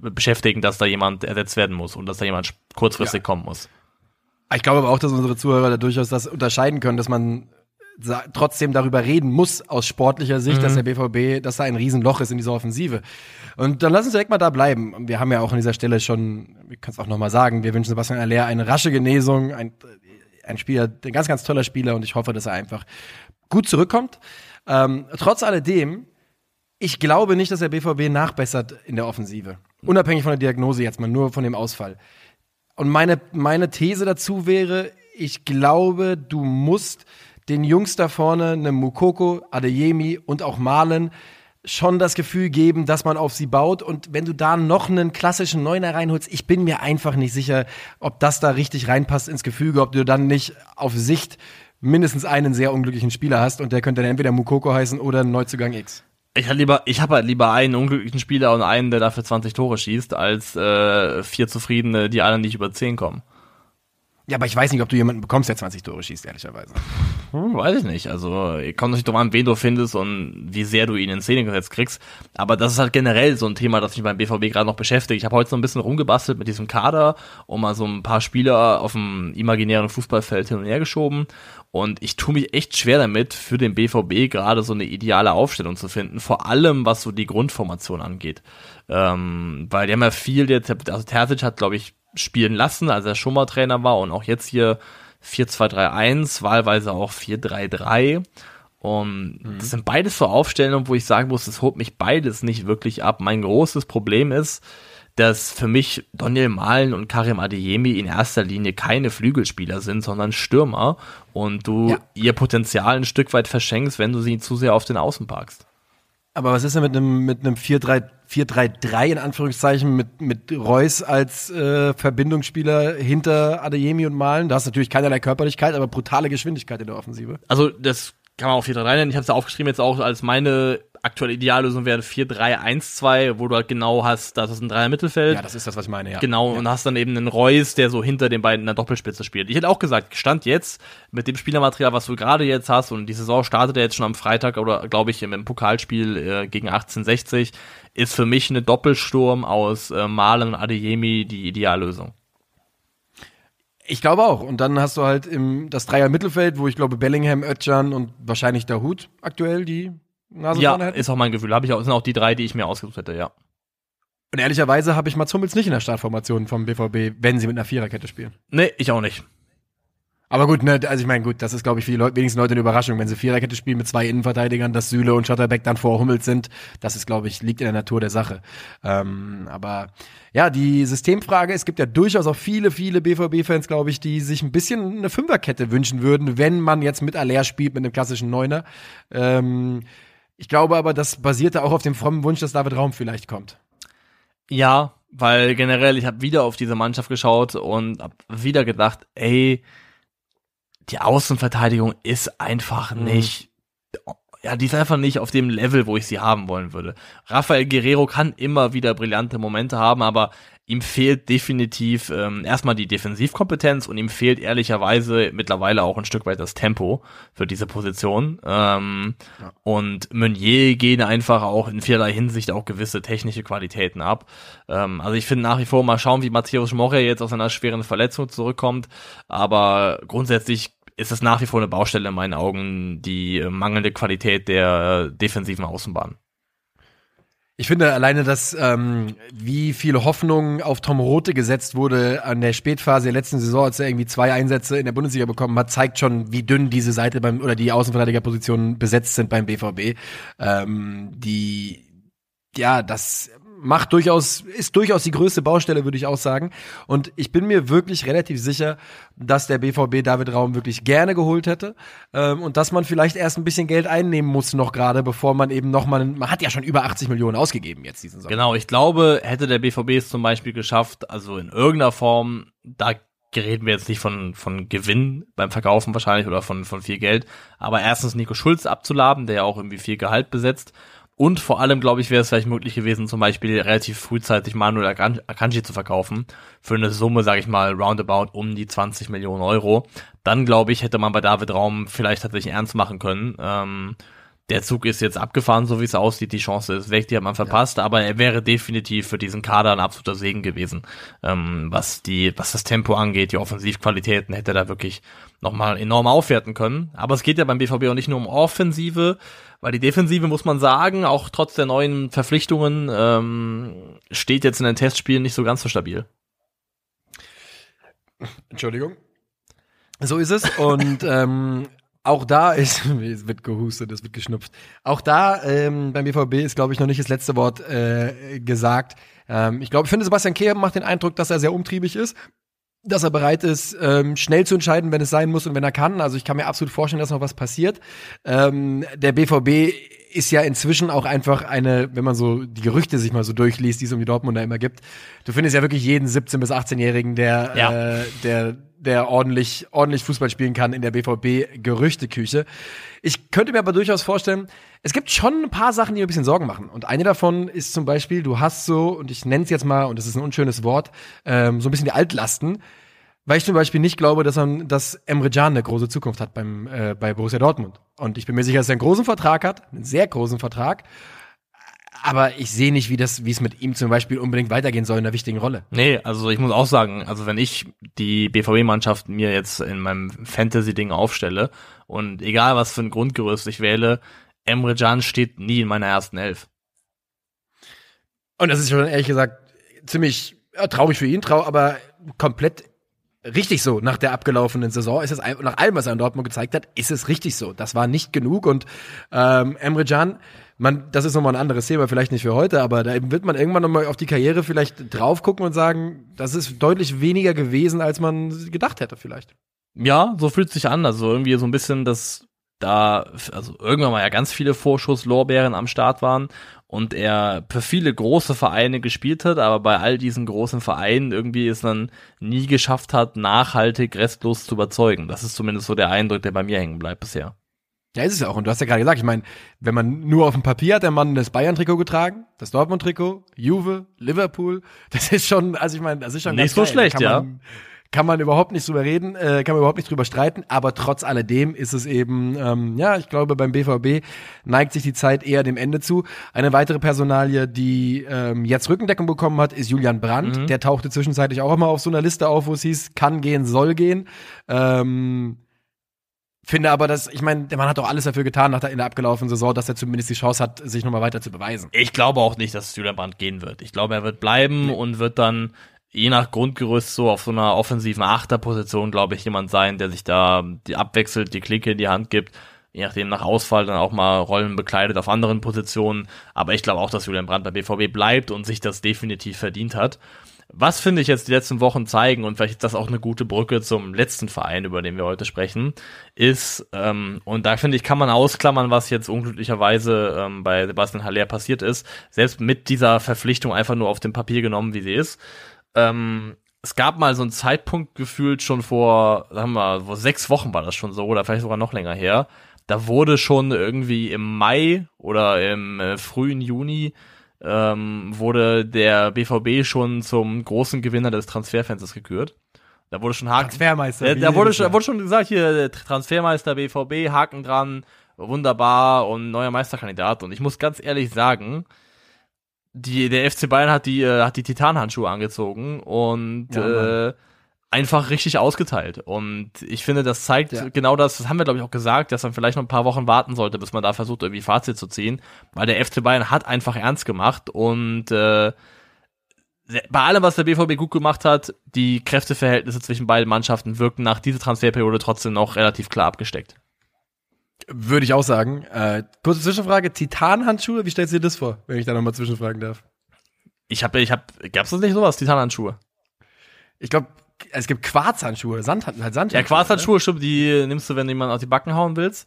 S3: beschäftigen, dass da jemand ersetzt werden muss und dass da jemand kurzfristig ja. kommen muss.
S2: Ich glaube aber auch, dass unsere Zuhörer da durchaus das unterscheiden können, dass man trotzdem darüber reden muss aus sportlicher Sicht, mhm. dass der BVB, dass da ein Riesenloch ist in dieser Offensive. Und dann lass uns direkt mal da bleiben. Wir haben ja auch an dieser Stelle schon, ich kann es auch nochmal sagen, wir wünschen Sebastian Aller eine rasche Genesung, ein ein Spieler, ein ganz, ganz toller Spieler und ich hoffe, dass er einfach gut zurückkommt. Ähm, trotz alledem, ich glaube nicht, dass der BVB nachbessert in der Offensive. Unabhängig von der Diagnose jetzt mal, nur von dem Ausfall. Und meine, meine These dazu wäre, ich glaube, du musst den Jungs da vorne, einem Mukoko, Adeyemi und auch Malen, schon das Gefühl geben, dass man auf sie baut. Und wenn du da noch einen klassischen Neuner reinholst, ich bin mir einfach nicht sicher, ob das da richtig reinpasst ins Gefüge, ob du dann nicht auf Sicht mindestens einen sehr unglücklichen Spieler hast und der könnte dann entweder Mukoko heißen oder Neuzugang X.
S3: Ich habe lieber, ich habe halt lieber einen unglücklichen Spieler und einen, der dafür 20 Tore schießt, als äh, vier zufriedene, die alle nicht über 10 kommen.
S2: Ja, aber ich weiß nicht, ob du jemanden bekommst, der 20 Tore schießt, ehrlicherweise.
S3: Hm, weiß ich nicht. Also, kommt natürlich drauf an, wen du findest und wie sehr du ihn in Szene gesetzt kriegst. Aber das ist halt generell so ein Thema, das mich beim BVB gerade noch beschäftigt. Ich habe heute so ein bisschen rumgebastelt mit diesem Kader und mal so ein paar Spieler auf dem imaginären Fußballfeld hin und her geschoben. Und ich tue mich echt schwer damit, für den BVB gerade so eine ideale Aufstellung zu finden. Vor allem, was so die Grundformation angeht. Ähm, weil die haben ja viel, jetzt, also Terzic hat, glaube ich, spielen lassen, als er schon mal Trainer war und auch jetzt hier 4-2-3-1, wahlweise auch 4-3-3. Und mhm. das sind beides so Aufstellungen, wo ich sagen muss, es holt mich beides nicht wirklich ab. Mein großes Problem ist, dass für mich Daniel Malen und Karim Adeyemi in erster Linie keine Flügelspieler sind, sondern Stürmer und du ja. ihr Potenzial ein Stück weit verschenkst, wenn du sie zu sehr auf den Außen parkst.
S2: Aber was ist denn mit einem mit einem 4-3-3 in Anführungszeichen mit mit Reus als äh, Verbindungsspieler hinter Adeyemi und Malen? Da hast du natürlich keinerlei Körperlichkeit, aber brutale Geschwindigkeit in der Offensive.
S3: Also das kann man auch 4-3-3 nennen. Ich habe es ja aufgeschrieben jetzt auch als meine aktuelle Ideallösung wäre 4-3-1-2, wo du halt genau hast, das ist ein Dreier Mittelfeld.
S2: Ja, das ist das, was ich meine, ja.
S3: Genau,
S2: ja.
S3: und hast dann eben einen Reus, der so hinter den beiden in der Doppelspitze spielt. Ich hätte auch gesagt, Stand jetzt, mit dem Spielermaterial, was du gerade jetzt hast, und die Saison startet ja jetzt schon am Freitag oder, glaube ich, im, im Pokalspiel äh, gegen 1860, ist für mich eine Doppelsturm aus äh, Malen und Adeyemi die Ideallösung.
S2: Ich glaube auch. Und dann hast du halt im, das Dreier Mittelfeld, wo ich glaube Bellingham, Özcan und wahrscheinlich Dahut aktuell die
S3: Nase ja, ist auch mein Gefühl. Hab ich auch, sind auch die drei, die ich mir ausgesucht hätte, ja.
S2: Und ehrlicherweise habe ich Mats Hummels nicht in der Startformation vom BVB, wenn sie mit einer Viererkette spielen.
S3: Nee, ich auch nicht.
S2: Aber gut, ne, also ich meine, gut, das ist, glaube ich, für die Leute, wenigstens Leute eine Überraschung, wenn sie Viererkette spielen mit zwei Innenverteidigern, dass Süle und Schotterbeck dann vor Hummels sind. Das ist, glaube ich, liegt in der Natur der Sache. Ähm, aber ja, die Systemfrage, es gibt ja durchaus auch viele, viele BVB-Fans, glaube ich, die sich ein bisschen eine Fünferkette wünschen würden, wenn man jetzt mit Aller spielt, mit einem klassischen Neuner. Ähm, ich glaube aber, das basierte auch auf dem frommen Wunsch, dass David Raum vielleicht kommt.
S3: Ja, weil generell, ich habe wieder auf diese Mannschaft geschaut und habe wieder gedacht, ey, die Außenverteidigung ist einfach mhm. nicht, ja, die ist einfach nicht auf dem Level, wo ich sie haben wollen würde. Rafael Guerrero kann immer wieder brillante Momente haben, aber ihm fehlt definitiv ähm, erstmal die Defensivkompetenz und ihm fehlt ehrlicherweise mittlerweile auch ein Stück weit das Tempo für diese Position. Ähm, ja. Und Meunier gehen einfach auch in vielerlei Hinsicht auch gewisse technische Qualitäten ab. Ähm, also ich finde nach wie vor mal schauen, wie Matthäus Morre jetzt aus einer schweren Verletzung zurückkommt. Aber grundsätzlich ist es nach wie vor eine Baustelle in meinen Augen, die mangelnde Qualität der defensiven Außenbahn.
S2: Ich finde alleine, dass ähm, wie viel Hoffnung auf Tom Rote gesetzt wurde an der Spätphase der letzten Saison, als er irgendwie zwei Einsätze in der Bundesliga bekommen hat, zeigt schon, wie dünn diese Seite beim oder die Außenverteidigerpositionen besetzt sind beim BVB. Ähm, die ja, das macht durchaus, ist durchaus die größte Baustelle, würde ich auch sagen. Und ich bin mir wirklich relativ sicher, dass der BVB David Raum wirklich gerne geholt hätte ähm, und dass man vielleicht erst ein bisschen Geld einnehmen muss noch gerade, bevor man eben noch mal, man hat ja schon über 80 Millionen ausgegeben jetzt diesen
S3: Sommer. Genau, ich glaube, hätte der BVB es zum Beispiel geschafft, also in irgendeiner Form, da reden wir jetzt nicht von, von Gewinn beim Verkaufen wahrscheinlich oder von, von viel Geld, aber erstens Nico Schulz abzuladen, der ja auch irgendwie viel Gehalt besetzt Und vor allem, glaube ich, wäre es vielleicht möglich gewesen, zum Beispiel relativ frühzeitig Manuel Akanji zu verkaufen. Für eine Summe, sage ich mal, roundabout um die 20 Millionen Euro. Dann, glaube ich, hätte man bei David Raum vielleicht tatsächlich ernst machen können. Ähm, der Zug ist jetzt abgefahren, so wie es aussieht. Die Chance ist weg, die hat man verpasst. Ja. Aber er wäre definitiv für diesen Kader ein absoluter Segen gewesen. Ähm, was die, was das Tempo angeht, die Offensivqualitäten, hätte er da wirklich nochmal enorm aufwerten können. Aber es geht ja beim BVB auch nicht nur um Offensive, weil die Defensive, muss man sagen, auch trotz der neuen Verpflichtungen, ähm, steht jetzt in den Testspielen nicht so ganz so stabil.
S2: Entschuldigung. So ist es. Und ähm, auch da ist, es wird gehustet, es wird geschnupft. Auch da ähm, beim BVB ist, glaube ich, noch nicht das letzte Wort äh, gesagt. Ähm, ich glaube, ich finde, Sebastian Kehr macht den Eindruck, dass er sehr umtriebig ist dass er bereit ist, ähm, schnell zu entscheiden, wenn es sein muss und wenn er kann. Also ich kann mir absolut vorstellen, dass noch was passiert. Ähm, der BVB ist ja inzwischen auch einfach eine, wenn man so die Gerüchte sich mal so durchliest, die es um die Dortmunder immer gibt. Du findest ja wirklich jeden 17- bis 18-Jährigen, der, ja. äh, der der ordentlich, ordentlich Fußball spielen kann in der BVB-Gerüchteküche. Ich könnte mir aber durchaus vorstellen, es gibt schon ein paar Sachen, die mir ein bisschen Sorgen machen. Und eine davon ist zum Beispiel, du hast so, und ich nenne es jetzt mal, und das ist ein unschönes Wort, ähm, so ein bisschen die Altlasten. Weil ich zum Beispiel nicht glaube, dass, man, dass Emre Can eine große Zukunft hat beim, äh, bei Borussia Dortmund. Und ich bin mir sicher, dass er einen großen Vertrag hat, einen sehr großen Vertrag aber ich sehe nicht, wie das, wie es mit ihm zum Beispiel unbedingt weitergehen soll in einer wichtigen Rolle.
S3: Nee, also ich muss auch sagen, also wenn ich die BVB-Mannschaft mir jetzt in meinem Fantasy-Ding aufstelle und egal was für ein Grundgerüst ich wähle, Emre Can steht nie in meiner ersten Elf.
S2: Und das ist schon ehrlich gesagt ziemlich ja, traurig für ihn, trau, aber komplett richtig so nach der abgelaufenen Saison. Ist es nach allem, was er in Dortmund gezeigt hat, ist es richtig so. Das war nicht genug und ähm, Emre Can man, das ist nochmal ein anderes Thema, vielleicht nicht für heute, aber da wird man irgendwann nochmal auf die Karriere vielleicht drauf gucken und sagen, das ist deutlich weniger gewesen, als man gedacht hätte vielleicht.
S3: Ja, so fühlt sich an. Also irgendwie so ein bisschen, dass da, also irgendwann mal ja ganz viele Vorschusslorbeeren am Start waren und er für viele große Vereine gespielt hat, aber bei all diesen großen Vereinen irgendwie es dann nie geschafft hat, nachhaltig restlos zu überzeugen. Das ist zumindest so der Eindruck, der bei mir hängen bleibt bisher.
S2: Ja, ist es ja auch. Und du hast ja gerade gesagt, ich meine, wenn man nur auf dem Papier hat der Mann das Bayern-Trikot getragen, das Dortmund-Trikot, Juve, Liverpool, das ist schon, also ich meine, das ist schon
S3: nicht so schlecht, ja.
S2: Man, kann man überhaupt nicht drüber reden, äh, kann man überhaupt nicht drüber streiten, aber trotz alledem ist es eben, ähm, ja, ich glaube, beim BVB neigt sich die Zeit eher dem Ende zu. Eine weitere Personalie, die ähm, jetzt Rückendeckung bekommen hat, ist Julian Brandt. Mhm. Der tauchte zwischenzeitlich auch immer auf so einer Liste auf, wo es hieß, kann gehen, soll gehen. Ähm, Finde aber, dass, ich meine, der Mann hat doch alles dafür getan nach der, in der abgelaufenen Saison, dass er zumindest die Chance hat, sich nochmal weiter zu beweisen.
S3: Ich glaube auch nicht, dass Julian Brandt gehen wird. Ich glaube, er wird bleiben nee. und wird dann je nach Grundgerüst so auf so einer offensiven Achterposition, glaube ich, jemand sein, der sich da die abwechselt, die Klicke in die Hand gibt, je nachdem nach Ausfall dann auch mal Rollen bekleidet auf anderen Positionen. Aber ich glaube auch, dass Julian Brandt bei BVB bleibt und sich das definitiv verdient hat. Was finde ich jetzt die letzten Wochen zeigen, und vielleicht ist das auch eine gute Brücke zum letzten Verein, über den wir heute sprechen, ist, ähm, und da finde ich, kann man ausklammern, was jetzt unglücklicherweise ähm, bei Sebastian Haller passiert ist, selbst mit dieser Verpflichtung einfach nur auf dem Papier genommen, wie sie ist. Ähm, es gab mal so einen Zeitpunkt gefühlt schon vor, sagen wir mal, vor sechs Wochen war das schon so, oder vielleicht sogar noch länger her. Da wurde schon irgendwie im Mai oder im äh, frühen Juni ähm, wurde der BVB schon zum großen Gewinner des Transferfensters gekürt. Da wurde schon Haken.
S2: Transfermeister.
S3: Da, da wurde, schon, da wurde schon gesagt, hier, Transfermeister BVB, Haken dran, wunderbar und neuer Meisterkandidat. Und ich muss ganz ehrlich sagen, die, der FC Bayern hat die, äh, hat die Titanhandschuhe angezogen und ja, äh, einfach richtig ausgeteilt. Und ich finde, das zeigt ja. genau das, das haben wir, glaube ich, auch gesagt, dass man vielleicht noch ein paar Wochen warten sollte, bis man da versucht, irgendwie Fazit zu ziehen. Weil der FC Bayern hat einfach ernst gemacht und äh, bei allem, was der BVB gut gemacht hat, die Kräfteverhältnisse zwischen beiden Mannschaften wirken nach dieser Transferperiode trotzdem noch relativ klar abgesteckt.
S2: Würde ich auch sagen. Äh, kurze Zwischenfrage, Titanhandschuhe, wie stellst du dir das vor, wenn ich da nochmal zwischenfragen darf?
S3: Ich habe, ich habe, gab's das nicht sowas, Titanhandschuhe?
S2: Ich glaube, es gibt Quarzhandschuhe, Sand, halt Sandhandschuhe.
S3: Ja, Quarzhandschuhe, stimmt, die nimmst du, wenn du jemanden auf die Backen hauen willst.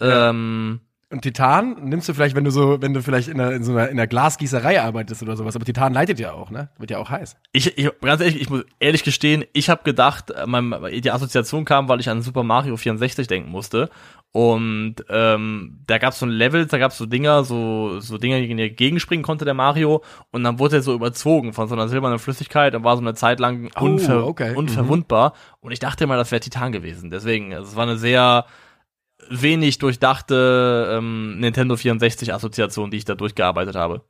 S3: Ja. Ähm,
S2: und Titan nimmst du vielleicht, wenn du so, wenn du vielleicht in, einer, in so einer, in einer Glasgießerei arbeitest oder sowas. Aber Titan leitet ja auch, ne? Wird ja auch heiß.
S3: Ich, ich ganz ehrlich, ich muss ehrlich gestehen, ich habe gedacht, mein, die Assoziation kam, weil ich an Super Mario 64 denken musste. Und ähm, da gab es so ein Level, da gab es so Dinger, so, so Dinger, die gegenspringen konnte der Mario und dann wurde er so überzogen von so einer silbernen Flüssigkeit und war so eine Zeit lang
S2: Oh,
S3: unver
S2: okay.
S3: unverwundbar. Und ich dachte immer, das wäre Titan gewesen. Deswegen, also es war eine sehr wenig durchdachte ähm, Nintendo 64 Assoziation, die ich da durchgearbeitet habe.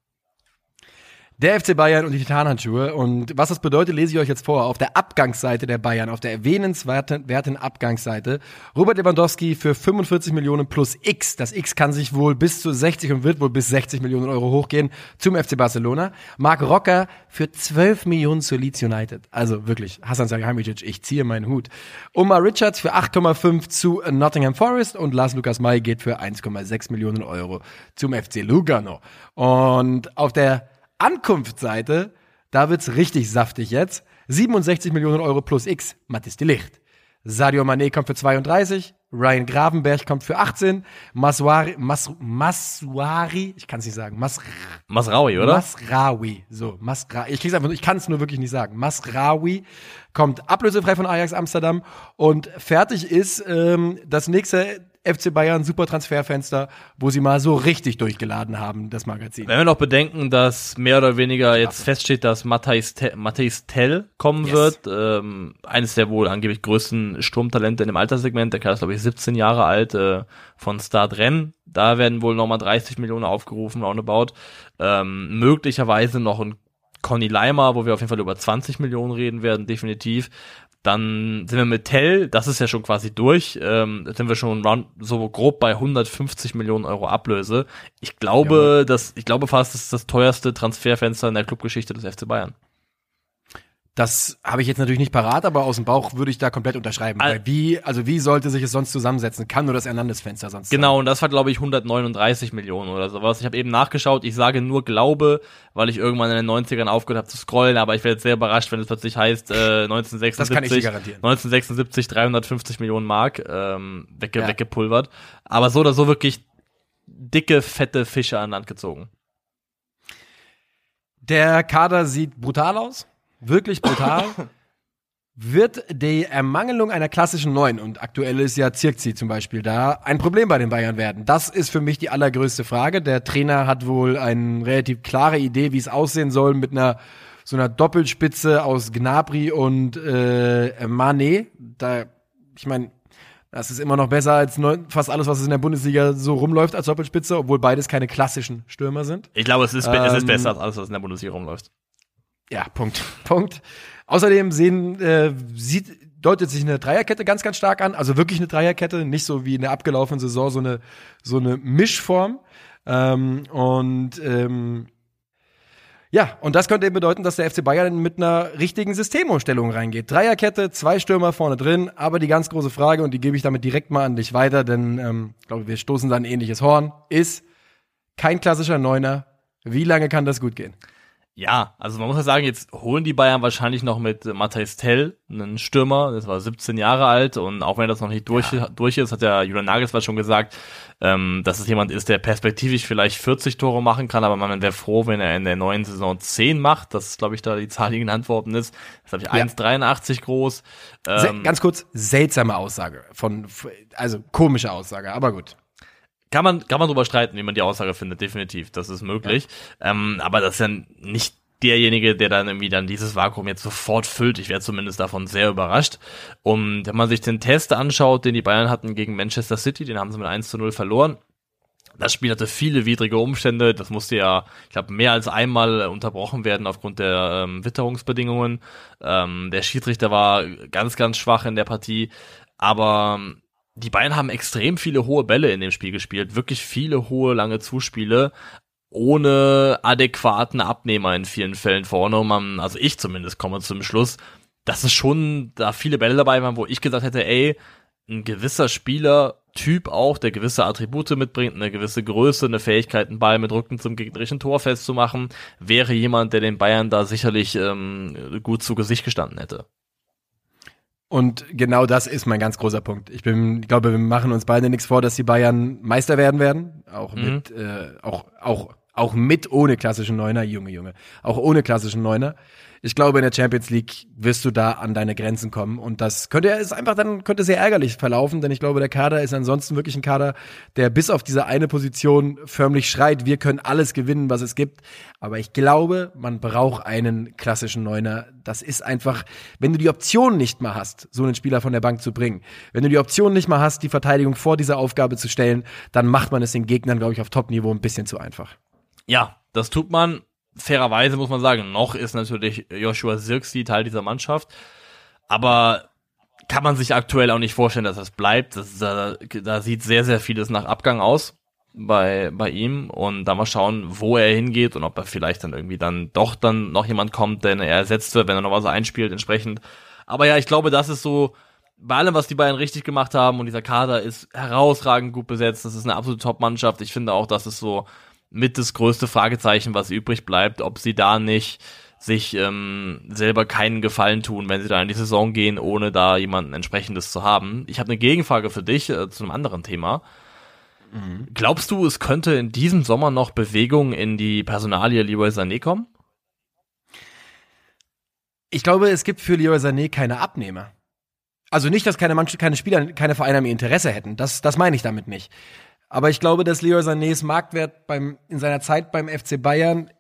S2: Der FC Bayern und die Titanhandschuhe. Und was das bedeutet, lese ich euch jetzt vor. Auf der Abgangsseite der Bayern, auf der erwähnenswerten werten Abgangsseite, Robert Lewandowski für 45 Millionen plus X. Das X kann sich wohl bis zu 60 und wird wohl bis 60 Millionen Euro hochgehen zum FC Barcelona. Marc Rocker für 12 Millionen zu Leeds United. Also wirklich, Hasan Salihamidzic, ich ziehe meinen Hut. Omar Richards für 8,5 zu Nottingham Forest und Lars Lukas May geht für 1,6 Millionen Euro zum FC Lugano. Und auf der Ankunftsseite, da wird's richtig saftig jetzt. 67 Millionen Euro plus X, Mathis de Licht. Sadio Mané kommt für 32, Ryan Gravenberg kommt für 18, Maswari, Mas, Maswari, ich kann es nicht sagen, Mas,
S3: Masraui, oder?
S2: Masraoui, so, Masra, ich krieg's einfach, ich kann es nur wirklich nicht sagen. Masraoui kommt ablösefrei von Ajax Amsterdam und fertig ist ähm, das nächste FC Bayern Super Transferfenster, wo sie mal so richtig durchgeladen haben, das Magazin.
S3: Wenn wir noch bedenken, dass mehr oder weniger jetzt feststeht, dass Matthijs Te Matthijs Tell kommen
S2: Yes.
S3: wird, ähm, eines der wohl angeblich größten Sturmtalente in dem Alterssegment, der Kerl ist glaube ich 17 Jahre alt, äh, von Start Rennes, da werden wohl nochmal 30 Millionen aufgerufen, roundabout, ähm, möglicherweise noch ein Conny Leimer, wo wir auf jeden Fall über 20 Millionen reden werden, definitiv. Dann sind wir mit Tell, das ist ja schon quasi durch, ähm, sind wir schon round, so grob bei 150 Millionen Euro Ablöse. Ich glaube, dass, ich glaube fast, das ist das teuerste Transferfenster in der Clubgeschichte des FC Bayern.
S2: Das habe ich jetzt natürlich nicht parat, aber aus dem Bauch würde ich da komplett unterschreiben.
S3: Al-
S2: Weil wie, also wie sollte sich es sonst zusammensetzen? Kann nur das Hernandez-Fenster sonst
S3: Genau, und das war, glaube ich, 139 Millionen oder sowas. Ich habe eben nachgeschaut, ich sage nur glaube, weil ich irgendwann in den 90ern aufgehört habe zu scrollen, aber ich werde jetzt sehr überrascht, wenn es plötzlich heißt, äh, 1976,
S2: Das kann ich garantieren.
S3: 1976 350 Millionen Mark ähm, wegge
S2: Ja.
S3: weggepulvert. Aber so oder so wirklich dicke, fette Fische an Land gezogen.
S2: Der Kader sieht brutal aus. Wirklich brutal. Wird die Ermangelung einer klassischen Neun, und aktuell ist ja Zirkzi zum Beispiel da, ein Problem bei den Bayern werden? Das ist für mich die allergrößte Frage. Der Trainer hat wohl eine relativ klare Idee, wie es aussehen soll mit einer so einer Doppelspitze aus Gnabry und äh, Mane. Da, ich meine, das ist immer noch besser als neun, fast alles, was in der Bundesliga so rumläuft als Doppelspitze, obwohl beides keine klassischen Stürmer sind.
S3: Ich glaube, es ist, be- es ist
S2: Ähm,
S3: besser als alles, was in der Bundesliga rumläuft.
S2: Ja, Punkt. Punkt. Außerdem sehen, äh, sieht, deutet sich eine Dreierkette ganz, ganz stark an. Also wirklich eine Dreierkette, nicht so wie in der abgelaufenen Saison so eine, so eine Mischform. Ähm, und ähm, ja, und das könnte eben bedeuten, dass der FC Bayern mit einer richtigen Systemumstellung reingeht. Dreierkette, zwei Stürmer vorne drin, aber die ganz große Frage, und die gebe ich damit direkt mal an dich weiter, denn ähm, glaube, wir stoßen da ein ähnliches Horn, ist kein klassischer Neuner. Wie lange kann das gut gehen?
S3: Ja, also man muss ja sagen, jetzt holen die Bayern wahrscheinlich noch mit Matthijs Tell einen Stürmer, das war 17 Jahre alt und auch wenn das noch nicht durch, durch ist, hat ja Julian Nagelsmann schon gesagt, ähm, dass es jemand ist, der perspektivisch vielleicht 40 Tore machen kann, aber man wäre froh, wenn er in der neuen Saison 10 macht, das ist glaube ich da die Zahl, die genannt worden ist, das habe ich
S2: Ja.
S3: 1,83 groß. Ähm,
S2: ganz kurz, seltsame Aussage von, also komische Aussage, aber gut.
S3: Kann man, kann man drüber streiten, wie man die Aussage findet, definitiv, das ist möglich. Ähm, aber das ist ja nicht derjenige, der dann irgendwie dann dieses Vakuum jetzt sofort füllt. Ich wäre zumindest davon sehr überrascht. Und wenn man sich den Test anschaut, den die Bayern hatten gegen Manchester City, den haben sie mit 1 zu 0 verloren. Das Spiel hatte viele widrige Umstände. Das musste ja, ich glaube, mehr als einmal äh, unterbrochen werden aufgrund der ähm, Witterungsbedingungen. Ähm, der Schiedsrichter war ganz, ganz schwach in der Partie. Aber ähm, die Bayern haben extrem viele hohe Bälle in dem Spiel gespielt. Wirklich viele hohe, lange Zuspiele. Ohne adäquaten Abnehmer in vielen Fällen vorne. Und man, also ich zumindest komme zum Schluss, dass es schon da viele Bälle dabei waren, wo ich gesagt hätte, ey, ein gewisser Spielertyp auch, der gewisse Attribute mitbringt, eine gewisse Größe, eine Fähigkeit, einen Ball mit Rücken zum gegnerischen Tor festzumachen, wäre jemand, der den Bayern da sicherlich ähm, gut zu Gesicht gestanden hätte.
S2: Und genau das ist mein ganz großer Punkt. Ich bin, ich glaube, wir machen uns beide nichts vor, dass die Bayern Meister werden werden. Auch
S3: Mhm.
S2: mit, äh, auch, auch Auch mit ohne klassischen Neuner, Junge, Junge. Auch ohne klassischen Neuner ich glaube, in der Champions League wirst du da an deine Grenzen kommen. Und das könnte ist einfach dann könnte sehr ärgerlich verlaufen, denn ich glaube, der Kader ist ansonsten wirklich ein Kader, der bis auf diese eine Position förmlich schreit, wir können alles gewinnen, was es gibt. Aber ich glaube, man braucht einen klassischen Neuner. Das ist einfach, wenn du die Option nicht mal hast, so einen Spieler von der Bank zu bringen, wenn du die Option nicht mal hast, die Verteidigung vor dieser Aufgabe zu stellen, dann macht man es den Gegnern, glaube ich, auf Top-Niveau ein bisschen zu einfach.
S3: Ja, das tut man fairerweise muss man sagen, noch ist natürlich Joshua Sirksi Teil dieser Mannschaft. Aber kann man sich aktuell auch nicht vorstellen, dass das bleibt. Das, da, da sieht sehr, sehr vieles nach Abgang aus bei, bei ihm und da mal schauen, wo er hingeht und ob er vielleicht dann irgendwie dann doch dann noch jemand kommt, denn er ersetzt wird, wenn er noch was einspielt entsprechend. Aber ja, ich glaube, das ist so, bei allem, was die beiden richtig gemacht haben und dieser Kader ist herausragend gut besetzt, das ist eine absolute Top-Mannschaft. Ich finde auch, das ist so mit das größte Fragezeichen, was übrig bleibt, ob sie da nicht sich ähm, selber keinen Gefallen tun, wenn sie da in die Saison gehen, ohne da jemanden entsprechendes zu haben. Ich habe eine Gegenfrage für dich äh, zu einem anderen Thema. Mhm. Glaubst du, es könnte in diesem Sommer noch Bewegung in die Personalie Leroy Sané kommen?
S2: Ich glaube, es gibt für Leroy Sané keine Abnehmer. Also nicht, dass keine, Mannschaft, keine Spieler, keine Vereine am Interesse hätten. Das, das meine ich damit nicht. Aber ich glaube, dass Leroy Sanés Marktwert beim, in seiner Zeit beim FC Bayern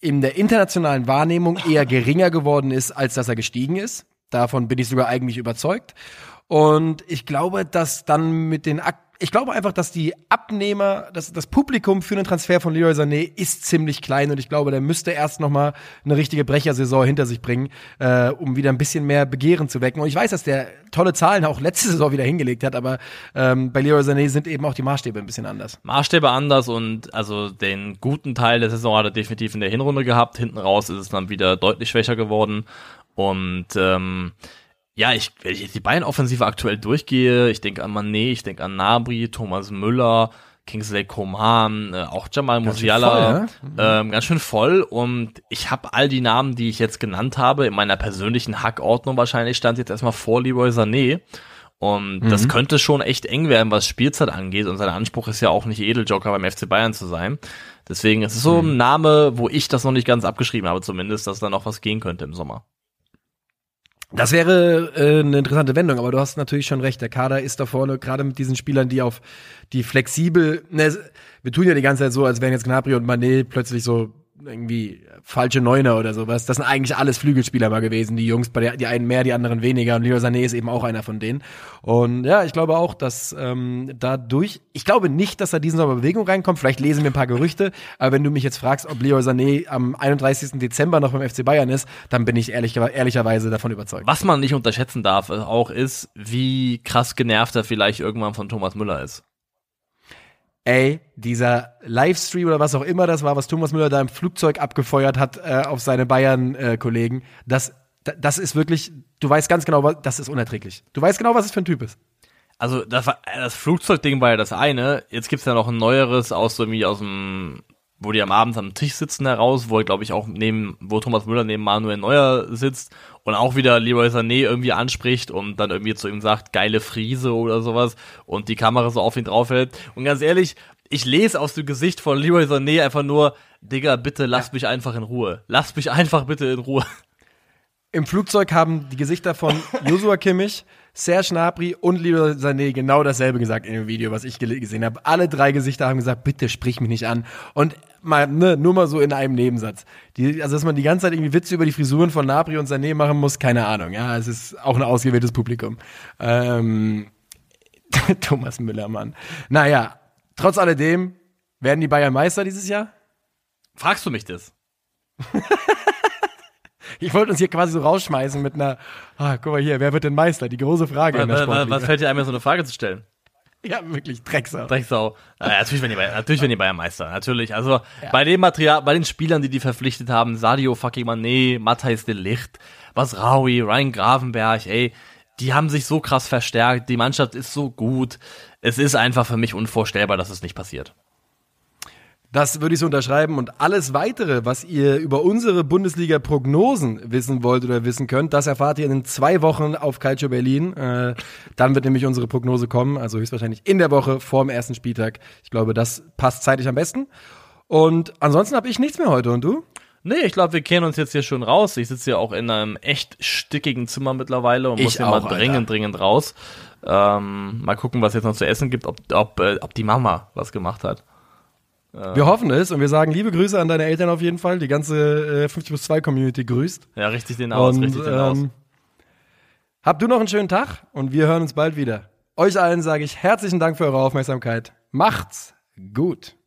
S2: in der internationalen Wahrnehmung eher geringer geworden ist, als dass er gestiegen ist. Davon bin ich sogar eigentlich überzeugt. Und ich glaube, dass dann mit den Ak ich glaube einfach, dass die Abnehmer, dass das Publikum für den Transfer von Leroy Sané ist ziemlich klein und ich glaube, der müsste erst noch mal eine richtige Brechersaison hinter sich bringen, äh, um wieder ein bisschen mehr Begehren zu wecken. Und ich weiß, dass der tolle Zahlen auch letzte Saison wieder hingelegt hat, aber ähm, bei Leroy Sané sind eben auch die Maßstäbe ein bisschen anders.
S3: Maßstäbe anders und also den guten Teil der Saison hat er definitiv in der Hinrunde gehabt. Hinten raus ist es dann wieder deutlich schwächer geworden und ähm, ja, ich, wenn ich jetzt die Bayern-Offensive aktuell durchgehe, ich denke an Mané, ich denke an Nabri, Thomas Müller, Kingsley Coman, äh, auch Jamal Musiala, ja? ähm, ganz schön voll. Und ich habe all die Namen, die ich jetzt genannt habe, in meiner persönlichen Hackordnung wahrscheinlich stand jetzt erstmal vor Leroy Sané. Und mhm. das könnte schon echt eng werden, was Spielzeit angeht. Und sein Anspruch ist ja auch nicht Edeljoker beim FC Bayern zu sein. Deswegen ist es so ein mhm. Name, wo ich das noch nicht ganz abgeschrieben habe, zumindest, dass da noch was gehen könnte im Sommer.
S2: Das wäre äh, eine interessante Wendung, aber du hast natürlich schon recht. Der Kader ist da vorne, gerade mit diesen Spielern, die auf die flexibel. Ne, wir tun ja die ganze Zeit so, als wären jetzt Gnabry und Manet plötzlich so irgendwie falsche Neuner oder sowas. Das sind eigentlich alles Flügelspieler mal gewesen, die Jungs, bei der, die einen mehr, die anderen weniger. Und Leroy Sané ist eben auch einer von denen. Und ja, ich glaube auch, dass ähm, dadurch, ich glaube nicht, dass da diesen Sommer Bewegung reinkommt. Vielleicht lesen wir ein paar Gerüchte. Aber wenn du mich jetzt fragst, ob Leroy Sané am 31. Dezember noch beim FC Bayern ist, dann bin ich ehrlich, ehrlicherweise davon überzeugt.
S3: Was man nicht unterschätzen darf, auch ist, wie krass genervt er vielleicht irgendwann von Thomas Müller ist
S2: ey, dieser Livestream oder was auch immer das war, was Thomas Müller da im Flugzeug abgefeuert hat äh, auf seine Bayern-Kollegen, das, das ist wirklich, du weißt ganz genau, das ist unerträglich. Du weißt genau, was es für ein Typ ist.
S3: Also das, das Flugzeugding war ja das eine. Jetzt gibt's ja noch ein neueres aus so wie aus dem, wo die am Abend am Tisch sitzen heraus, wo er glaube ich auch neben, wo Thomas Müller neben Manuel Neuer sitzt und auch wieder Leroy Sané irgendwie anspricht und dann irgendwie zu ihm sagt, geile Friese oder sowas und die Kamera so auf ihn draufhält. Und ganz ehrlich, ich lese aus dem Gesicht von Leroy Sané einfach nur, Digga, bitte lass ja. mich einfach in Ruhe. Lass mich einfach bitte in Ruhe.
S2: Im Flugzeug haben die Gesichter von Joshua Kimmich, Serge Gnabry und Leroy Sané genau dasselbe gesagt in dem Video, was ich gesehen habe. Alle drei Gesichter haben gesagt, bitte sprich mich nicht an. Und mal, ne, nur mal so in einem Nebensatz. Die, also, dass man die ganze Zeit irgendwie Witze über die Frisuren von Gnabry und Sané machen muss, keine Ahnung. Ja, es ist auch ein ausgewähltes Publikum. Ähm, Thomas Müller, Mann. Naja, trotz alledem, werden die Bayern Meister dieses Jahr?
S3: Fragst du mich das?
S2: Ich wollte uns hier quasi so rausschmeißen mit einer, ah, guck mal hier, wer wird denn Meister? Die große Frage.
S3: Was, was, was fällt dir einmal so eine Frage zu stellen?
S2: Ja, wirklich, Drecksau.
S3: Drecksau. Äh, natürlich, wenn die Bayern, natürlich, wenn die Bayern Meister. Natürlich. Also, ja. bei dem Material, bei den Spielern, die die verpflichtet haben, Sadio fucking Mané, Matthijs de Licht, Basraoui, Ryan Gravenberg, ey, die haben sich so krass verstärkt. Die Mannschaft ist so gut. Es ist einfach für mich unvorstellbar, dass es nicht passiert.
S2: Das würde ich so unterschreiben. Und alles weitere, was ihr über unsere Bundesliga-Prognosen wissen wollt oder wissen könnt, das erfahrt ihr in zwei Wochen auf Calcio Berlin. Äh, dann wird nämlich unsere Prognose kommen, also höchstwahrscheinlich in der Woche vor dem ersten Spieltag. Ich glaube, das passt zeitlich am besten. Und ansonsten habe ich nichts mehr heute. Und du?
S3: Nee, ich glaube, wir kehren uns jetzt hier schon raus. Ich sitze hier auch in einem echt stickigen Zimmer mittlerweile und
S2: Ich
S3: muss hier
S2: auch,
S3: mal dringend,
S2: Alter.
S3: dringend raus. Ähm, mal gucken, was jetzt noch zu essen gibt, ob, ob, äh, ob die Mama was gemacht hat.
S2: Wir hoffen es und wir sagen liebe Grüße an deine Eltern auf jeden Fall. Die ganze äh, 50 plus 2 Community grüßt.
S3: Ja, richtig den aus,
S2: und
S3: richtig den aus.
S2: ähm, habt du noch einen schönen Tag und wir hören uns bald wieder. Euch allen sage ich herzlichen Dank für eure Aufmerksamkeit. Macht's gut.